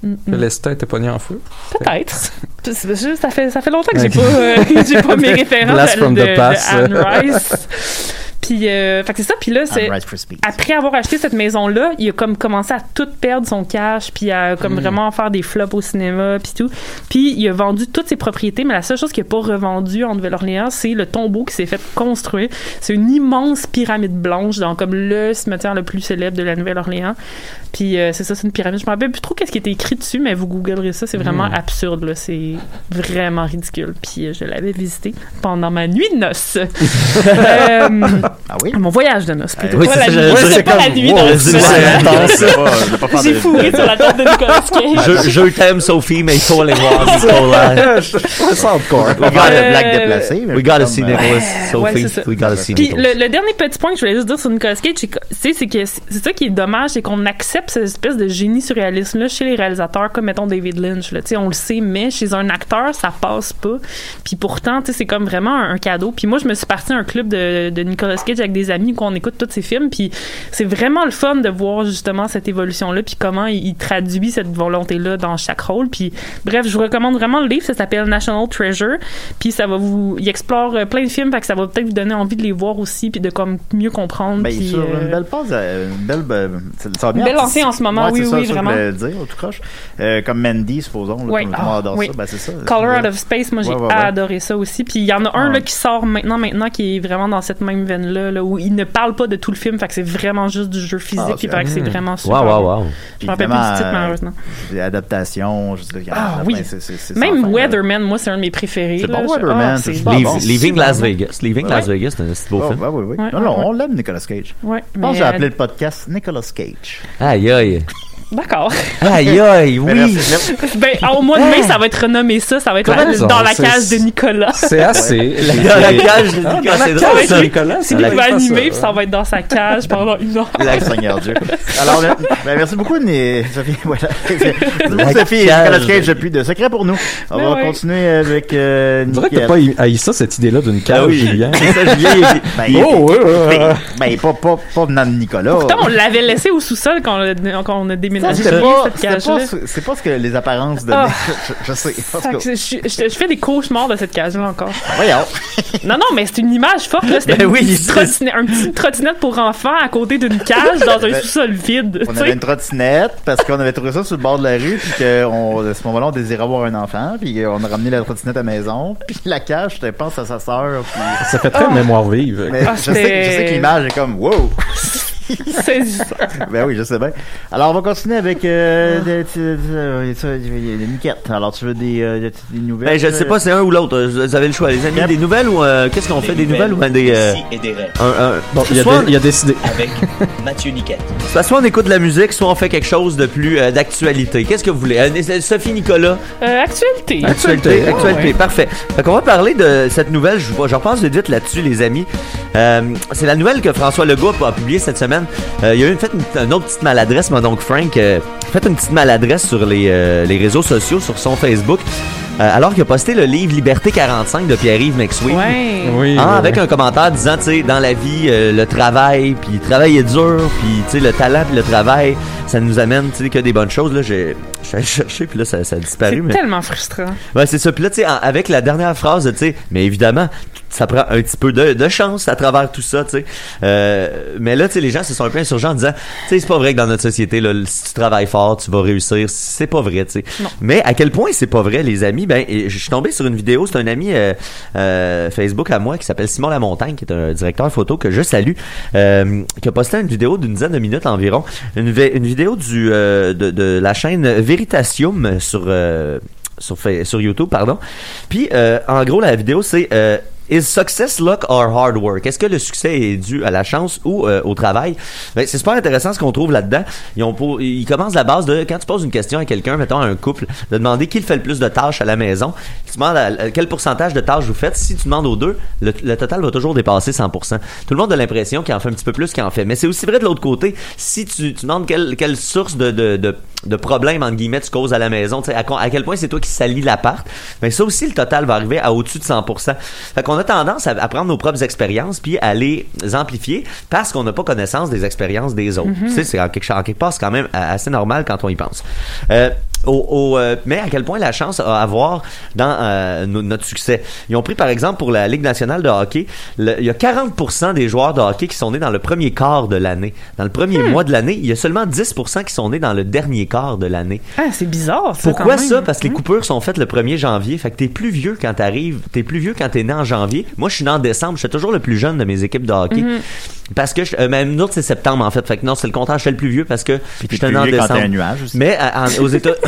Mm, mm. Lesta était pogné en feu? Peut-être. *laughs* Puis c'est juste- Ça fait, ça fait longtemps que j'ai Ok. pas, euh, *laughs* j'ai pas mes *laughs* références Blast de, from the de-. Anne Rice. Puis, euh, fait que c'est ça. Puis là, c'est après avoir acheté cette maison-là, il a comme commencé à tout perdre son cash, puis à comme Mm. vraiment faire des flops au cinéma, puis tout. Puis il a vendu toutes ses propriétés, mais la seule chose qu'il n'a pas revendue en Nouvelle-Orléans, c'est le tombeau qui s'est fait construire. C'est une immense pyramide blanche dans comme le cimetière le plus célèbre de la Nouvelle-Orléans. Puis euh, c'est ça, c'est une pyramide. Je me rappelle plus trop qu'est-ce qui était écrit dessus, mais vous googlerez ça, c'est vraiment Mm. absurde là, c'est vraiment ridicule. Puis euh, je l'avais visité pendant ma nuit de noces. *laughs* Euh, ah oui? Mon voyage de noces, plutôt. Oui, pas c'est Ouais, c'est pas la nuit wow, c'est *laughs* pas faire J'ai de- fourré sur la tête de Nicolas *laughs* Cage. Je, je t'aime, Sophie, mais il faut aller voir Nicolas. je pense encore. We gotta, Euh, blague déplacée. We gotta see Nicolas, Sophie. c'est we gotta see Puis Nicolas. le, le dernier petit point que je voulais juste dire sur Nicolas Cage, c'est que, c'est c'est c'est ça qui est dommage, c'est qu'on accepte cette espèce de génie surréalisme là chez les réalisateurs comme mettons David Lynch. Là, Tu sais, on le sait, mais chez un acteur ça passe pas. Puis pourtant, tu sais, c'est comme vraiment un, un cadeau. Puis moi, je me suis partie à un club de, de Nicolas Cage avec des amis qu'on écoute tous ses films. Puis c'est vraiment le fun de voir justement cette évolution là, puis comment il, il traduit cette volonté là dans chaque rôle. Puis bref, je vous recommande vraiment le livre. Ça s'appelle National Treasure. Puis ça va vous, il explore euh, plein de films, fait que ça va peut-être vous donner envie de les voir aussi, puis de comme mieux comprendre. Ben, puis, sur euh, une belle passe, euh, une belle, ça va bien. Une belle en ce moment, Ouais, oui, c'est ça, oui, ça, vraiment. Je voulais le dire, au tout croche. Euh, comme Mandy, supposons. Là, monde Ah, adore oui. ça. Ben, c'est ça. Color Out of Space, moi j'ai Ouais, ouais, ouais. adoré ça aussi. Puis il y en a un Ouais. là qui sort maintenant, maintenant qui est vraiment dans cette même veine là, là où il ne parle pas de tout le film, fait que c'est vraiment juste du jeu physique. Ah, puis il paraît que c'est vraiment super. Wow, wow, wow. Je me rappelle plus du titre euh, malheureusement. des adaptations, je dire, Ah enfin, oui. c'est- c'est- c'est Même. Weatherman, moi c'est un de mes préférés. C'est bon, Weatherman, ah. Leaving Las. Vegas. Leaving. Las Vegas, c'est un beau Oh, film. ben oui, oui. Non, non, on l'aime, Nicolas Cage. Je pense que j'ai euh, appelé le podcast Nicolas Cage. Aïe, aïe. D'accord. Aïe, aïe, oui. Ben, au mois de mai, ça va être renommé ça. Ça va être la- dans la c'est- cage de Nicolas. C'est assez. La, la cage de Ah, Nicolas, dans la c'est cage drôle, de ça. Nicolas, C'est lui va qui va animer, ça. puis ça va être dans sa cage pendant une heure. *laughs* La Seigneur Dieu. Alors, ben, ben, merci beaucoup, Né- Sophie. *laughs* Voilà. Sophie et cage. Nicolas Cage, plus de secrets pour nous. On Ben va ouais. continuer avec euh, On dirait que t'as pas haï ça, cette idée-là d'une cage, Ah oui. Julien. C'est ça, Julien, ben, il- Oh, ouais, ouais. ben, pas, pas, pas venant de Nicolas. Pourtant, on l'avait laissé au sous-sol quand on a, quand on a Ça, déménagé c'est pas, ce que les apparences de Ah. je, je sais. Je, je- je fais des cauchemars de cette cage-là encore. Voyons. Non, non, mais c'est une image forte. là. C'était Ben une oui, petite c'est- trottinette, un petit trottinette pour enfants à côté d'une cage dans un Ben, sous-sol vide. On avait une trottinette parce qu'on avait trouvé ça sur le bord de la rue puis qu'on à ce moment-là on désirait avoir un enfant puis on a ramené la trottinette à la maison puis la cage je pense à sa sœur puis Ça fait très Ah. mémoire vive. mais Ah, je, sais, je sais que l'image est comme wow *laughs* Saisissant. ben oui je sais bien alors on va continuer avec euh, des, des miquettes alors tu veux des, euh, des, nouvelles Ben, je sais pas, c'est un ou l'autre. Euh, Vous avez le choix. Les amis, des nouvelles ou euh, qu'est-ce qu'on fait? Des nouvelles ou ben des. euh, et des rêves. un, un- Bon, il a, soit, dé- a décidé. Avec Mathieu Niquette. soit- soit on écoute de la musique, soit on fait quelque chose de plus euh, d'actualité. Qu'est-ce que vous voulez? Euh, Sophie Nicolas? Euh, actualité. Actualité, Ah, actualité, ouais. parfait. Fait qu'on va parler de cette nouvelle, je, je repasse vite vite là-dessus, les amis. Euh, c'est la nouvelle que François Legault a publiée cette semaine. Euh, il y a eu une, fait une, une autre petite maladresse, moi donc Frank, euh, fait une petite maladresse sur les, euh, les réseaux sociaux, sur son Facebook. euh, alors qu'il a posté le livre Liberté 45 de Pierre-Yves McSween. Ouais. Oui. Ah, oui, avec un commentaire disant, tu sais, dans la vie, euh, le travail, puis le travail est dur, puis tu sais, le talent, puis le travail, ça nous amène, tu sais, que des bonnes choses. Là, j'ai, allé chercher, puis là, ça, ça a disparu. C'est Mais... tellement frustrant. Ouais, c'est ça. Puis là, tu sais, avec la dernière phrase, tu sais, mais évidemment, ça prend un petit peu de, de chance à travers tout ça, tu sais. Euh, mais là, tu sais, les gens se sont un peu insurgents en disant, tu sais, c'est pas vrai que dans notre société, là, si tu travailles fort, tu vas réussir. C'est pas vrai, tu sais. Mais à quel point c'est pas vrai, les amis? Ben, je suis tombé sur une vidéo, c'est un ami euh, euh, Facebook à moi qui s'appelle Simon Lamontagne, qui est un directeur photo que je salue, euh, qui a posté une vidéo d'une dizaine de minutes environ, une, une vidéo du euh, de, de la chaîne Veritasium sur euh, sur, sur YouTube, pardon. Puis, euh, en gros, la vidéo, c'est euh, Is success luck or hard work? Est-ce que le succès est dû à la chance ou euh, au travail? Ben, c'est super intéressant ce qu'on trouve là-dedans. Ils, ont commencent la base de, quand tu poses une question à quelqu'un, mettons à un couple, de demander qui fait le plus de tâches à la maison. Tu demandes quel pourcentage de tâches vous faites. Si tu demandes aux deux, le, total va toujours dépasser 100%. Tout le monde a l'impression qu'il en fait un petit peu plus qu'il en fait. Mais c'est aussi vrai de l'autre côté. Si tu, demandes quelle, source de, de, de, de guillemets, tu causes à la maison, à, quel point c'est toi qui salis l'appart, ben ça aussi, le total va arriver à au-dessus de 100%. Fait qu'on a tendance à, à prendre nos propres expériences puis à les amplifier parce qu'on n'a pas connaissance des expériences des autres. Mhm. Tu sais, c'est en quelque, en quelque part, c'est quand même assez normal quand on y pense. Euh, au, au, euh, mais à quel point la chance à avoir dans euh, no- notre succès. Ils ont pris par exemple pour la Ligue nationale de hockey, le- il y a 40% des joueurs de hockey qui sont nés dans le premier quart de l'année. Dans le premier Hmm. mois de l'année, il y a seulement 10% qui sont nés dans le dernier quart de l'année. Ah, c'est bizarre, ça. Pourquoi quand même. ça? Parce que les Hmm. coupures sont faites le 1er janvier. Fait que t'es plus vieux quand t'arrives. T'es plus vieux quand t'es né en janvier. Moi, je suis né en décembre. J'étais toujours le plus jeune de mes équipes de hockey. Mhm. Parce que, je- euh, même nous autres, c'est septembre, en fait. Fait que non, c'est le contraire. J'étais le plus vieux parce que j'étais plus né en quand décembre. t'as un nuage aussi. Mais à- en- aux États, *laughs*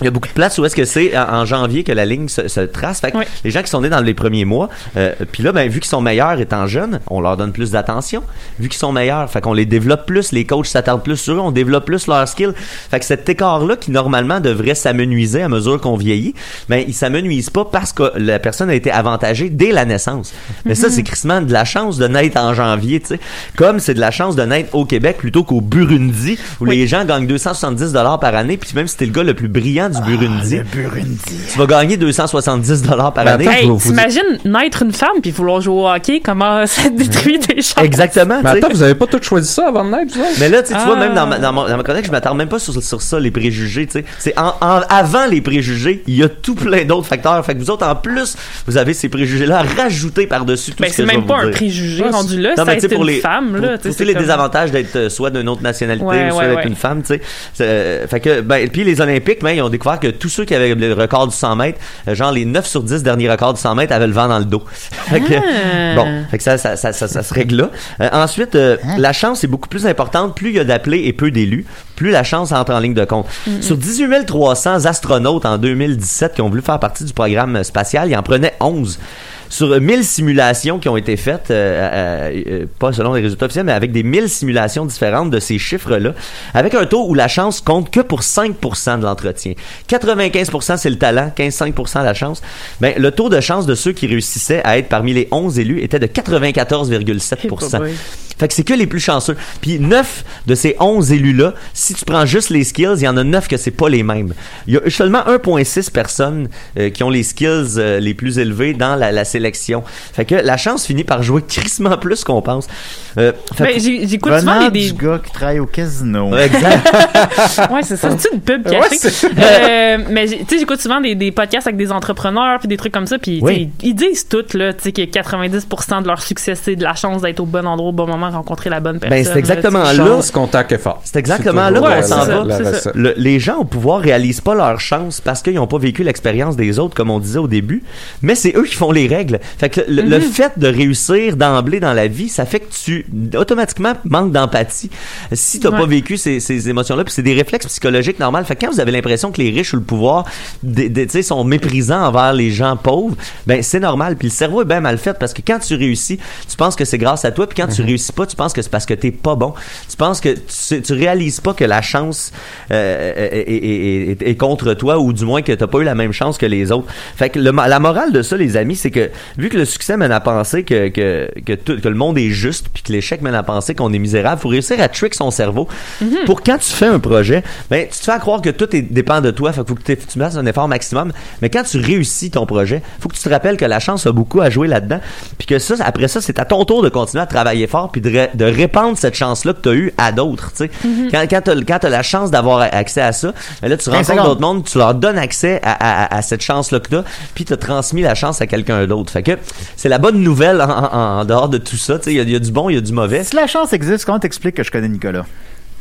il y a beaucoup de places où est-ce que c'est en, janvier que la ligne se, se trace. Fait que les gens qui sont nés dans les premiers mois, euh, puis là, ben, vu qu'ils sont meilleurs étant jeunes, on leur donne plus d'attention. Vu qu'ils sont meilleurs, fait qu'on les développe plus, les coachs s'attardent plus sur eux, on développe plus leurs skills. Fait que cet écart-là, qui normalement devrait s'amenuiser à mesure qu'on vieillit, ben, il s'amenuise pas parce que la personne a été avantagée dès la naissance. Mais ça, Mhm. c'est crissement de la chance de naître en janvier, tu sais. Comme c'est de la chance de naître au Québec plutôt qu'au Burundi, où les gens gagnent 270 dollars par année, puis même si t'es le gars le plus brillant du Burundi, tu vas gagner 270 dollars par Ben, année. Hey, t'imagines naître une femme puis vouloir jouer au hockey, comment *laughs* ça détruit des chances? Exactement. Mais attends, vous avez pas tout choisi ça avant de naître, vous? Mais là, tu vois, Ah. même dans ma, dans, mon- dans ma chronique, je m'attarde même pas sur, sur ça, les préjugés, tu sais. C'est en, en- avant les préjugés, il y a tout plein d'autres facteurs. Fait que vous autres, en plus, vous avez ces préjugés-là à rajouter par-dessus tout Ben, ce c'est que je même pas un dire. préjugé Ouais, rendu là, c'est pour les, femme, pour- là, pour tu sais, tous c'est les comme- désavantages d'être euh, soit d'une autre nationalité Ouais, ou soit ouais, d'être une femme, tu sais. C'est, euh, fait que, ben, puis les Olympiques, ben, ils ont découvert que tous ceux qui avaient le record du 100 mètres, euh, genre les 9 sur 10 derniers records du 100 mètres avaient le vent dans le dos. *laughs* Fait que, Ah. bon, fait que ça, ça, ça, ça, ça se règle là. Euh, ensuite, euh, la chance est beaucoup plus importante. Plus il y a d'appelés et peu d'élus, plus la chance entre en ligne de compte. Mm-hmm. Sur 18 300 astronautes en 2017 qui ont voulu faire partie du programme spatial, il en prenait 11. Sur 1000 simulations qui ont été faites, euh, euh, euh, pas selon les résultats officiels, mais avec des 1000 simulations différentes de ces chiffres-là, avec un taux où la chance compte que pour 5% de l'entretien. 95% c'est le talent, 15-5% la chance. Ben, le taux de chance de ceux qui réussissaient à être parmi les 11 élus était de 94,7%. Fait que c'est que les plus chanceux. Puis 9 de ces 11 élus-là, si tu prends juste les skills, il y en a 9 que c'est pas les mêmes. Il y a seulement 1,6 personnes euh, qui ont les skills euh, les plus élevés dans la, la sélection. Fait que la chance finit par jouer crissement plus qu'on pense. Euh, fait Ben, j'écoute souvent des, du gars qui travaille au casino. Exact. *laughs* ouais, c'est ça. C'est une pub cachée. Euh, mais tu sais, j'écoute souvent des, des podcasts avec des entrepreneurs puis des trucs comme ça. Puis tu sais, Oui. ils disent tout là, tu sais, que 90% de leur succès c'est de la chance d'être au bon endroit au bon moment, rencontrer la bonne personne. Ben, c'est exactement là, là. Contact, effort. C'est exactement là qu'on s'en va. Le- les gens au pouvoir réalisent pas leur chance parce qu'ils n'ont pas vécu l'expérience des autres, comme on disait au début, mais c'est eux qui font les règles. Fait que le, le fait de réussir d'emblée dans la vie, ça fait que tu automatiquement manques d'empathie. Si t'as Ouais. pas vécu ces, ces émotions-là, puis c'est des réflexes psychologiques normaux. Fait que quand vous avez l'impression que les riches ou le pouvoir, sont méprisants envers les gens pauvres, ben c'est normal. Puis le cerveau est bien mal fait parce que quand tu réussis, tu penses que c'est grâce à toi, puis quand tu réussis pas, tu penses que c'est parce que t'es pas bon. Tu penses que tu, réalises pas que la chance euh, est, est- est- est contre toi ou du moins que t'as pas eu la même chance que les autres. Fait que le- la morale de ça, les amis, c'est que vu que le succès mène à penser que que que, tout- que le monde est juste, puis que l'échec mène à penser qu'on est misérable, faut réussir à trick son cerveau pour quand tu fais un projet, ben tu te fais à croire que tout dépend de toi. Fait que faut que tu fasses un effort maximum. Mais quand tu réussis ton projet, faut que tu te rappelles que la chance a beaucoup à jouer là-dedans, puis que ça, après ça, c'est à ton tour de continuer à travailler fort, puis de, de répandre cette chance-là que tu as eue à d'autres. tu sais. Quand, quand tu as, la chance d'avoir accès à ça, ben là, tu 15 rencontres d'autres mondes, tu leur donnes accès à, à- à cette chance-là que tu as, puis tu as transmis la chance à quelqu'un d'autre. Fait que c'est la bonne nouvelle en, en- en dehors de tout ça. Il y, a- il y a du bon, il y a du mauvais. Si la chance existe, comment t'expliques que je connais Nicolas?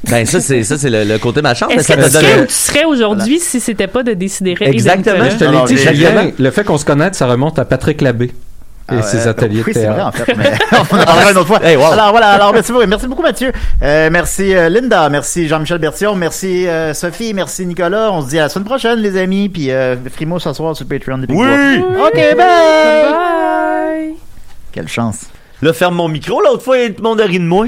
Ben ça, c'est ça c'est le, le côté de ma chance. mais Est-ce que tu donne- serais où tu serais aujourd'hui si c'était pas de décider Exactement, Je te l'ai dit, le fait qu'on se connaisse, ça remonte à Patrick Labbé et Ah ses ouais, ateliers oui, de c'est vrai, théâtre. en fait, mais *laughs* on en parlera une autre fois. *laughs* Hey, wow. Alors voilà, alors merci beaucoup, merci beaucoup Mathieu. Euh, merci euh, Linda, merci Jean-Michel Bertillon, merci euh, Sophie, merci Nicolas. On se dit à la semaine prochaine les amis, puis Frimo ce soir sur le Patreon des Big Oui! OK, bye! Bye! Quelle chance. Là, ferme mon micro. L'autre fois, tout le monde a ri de moi.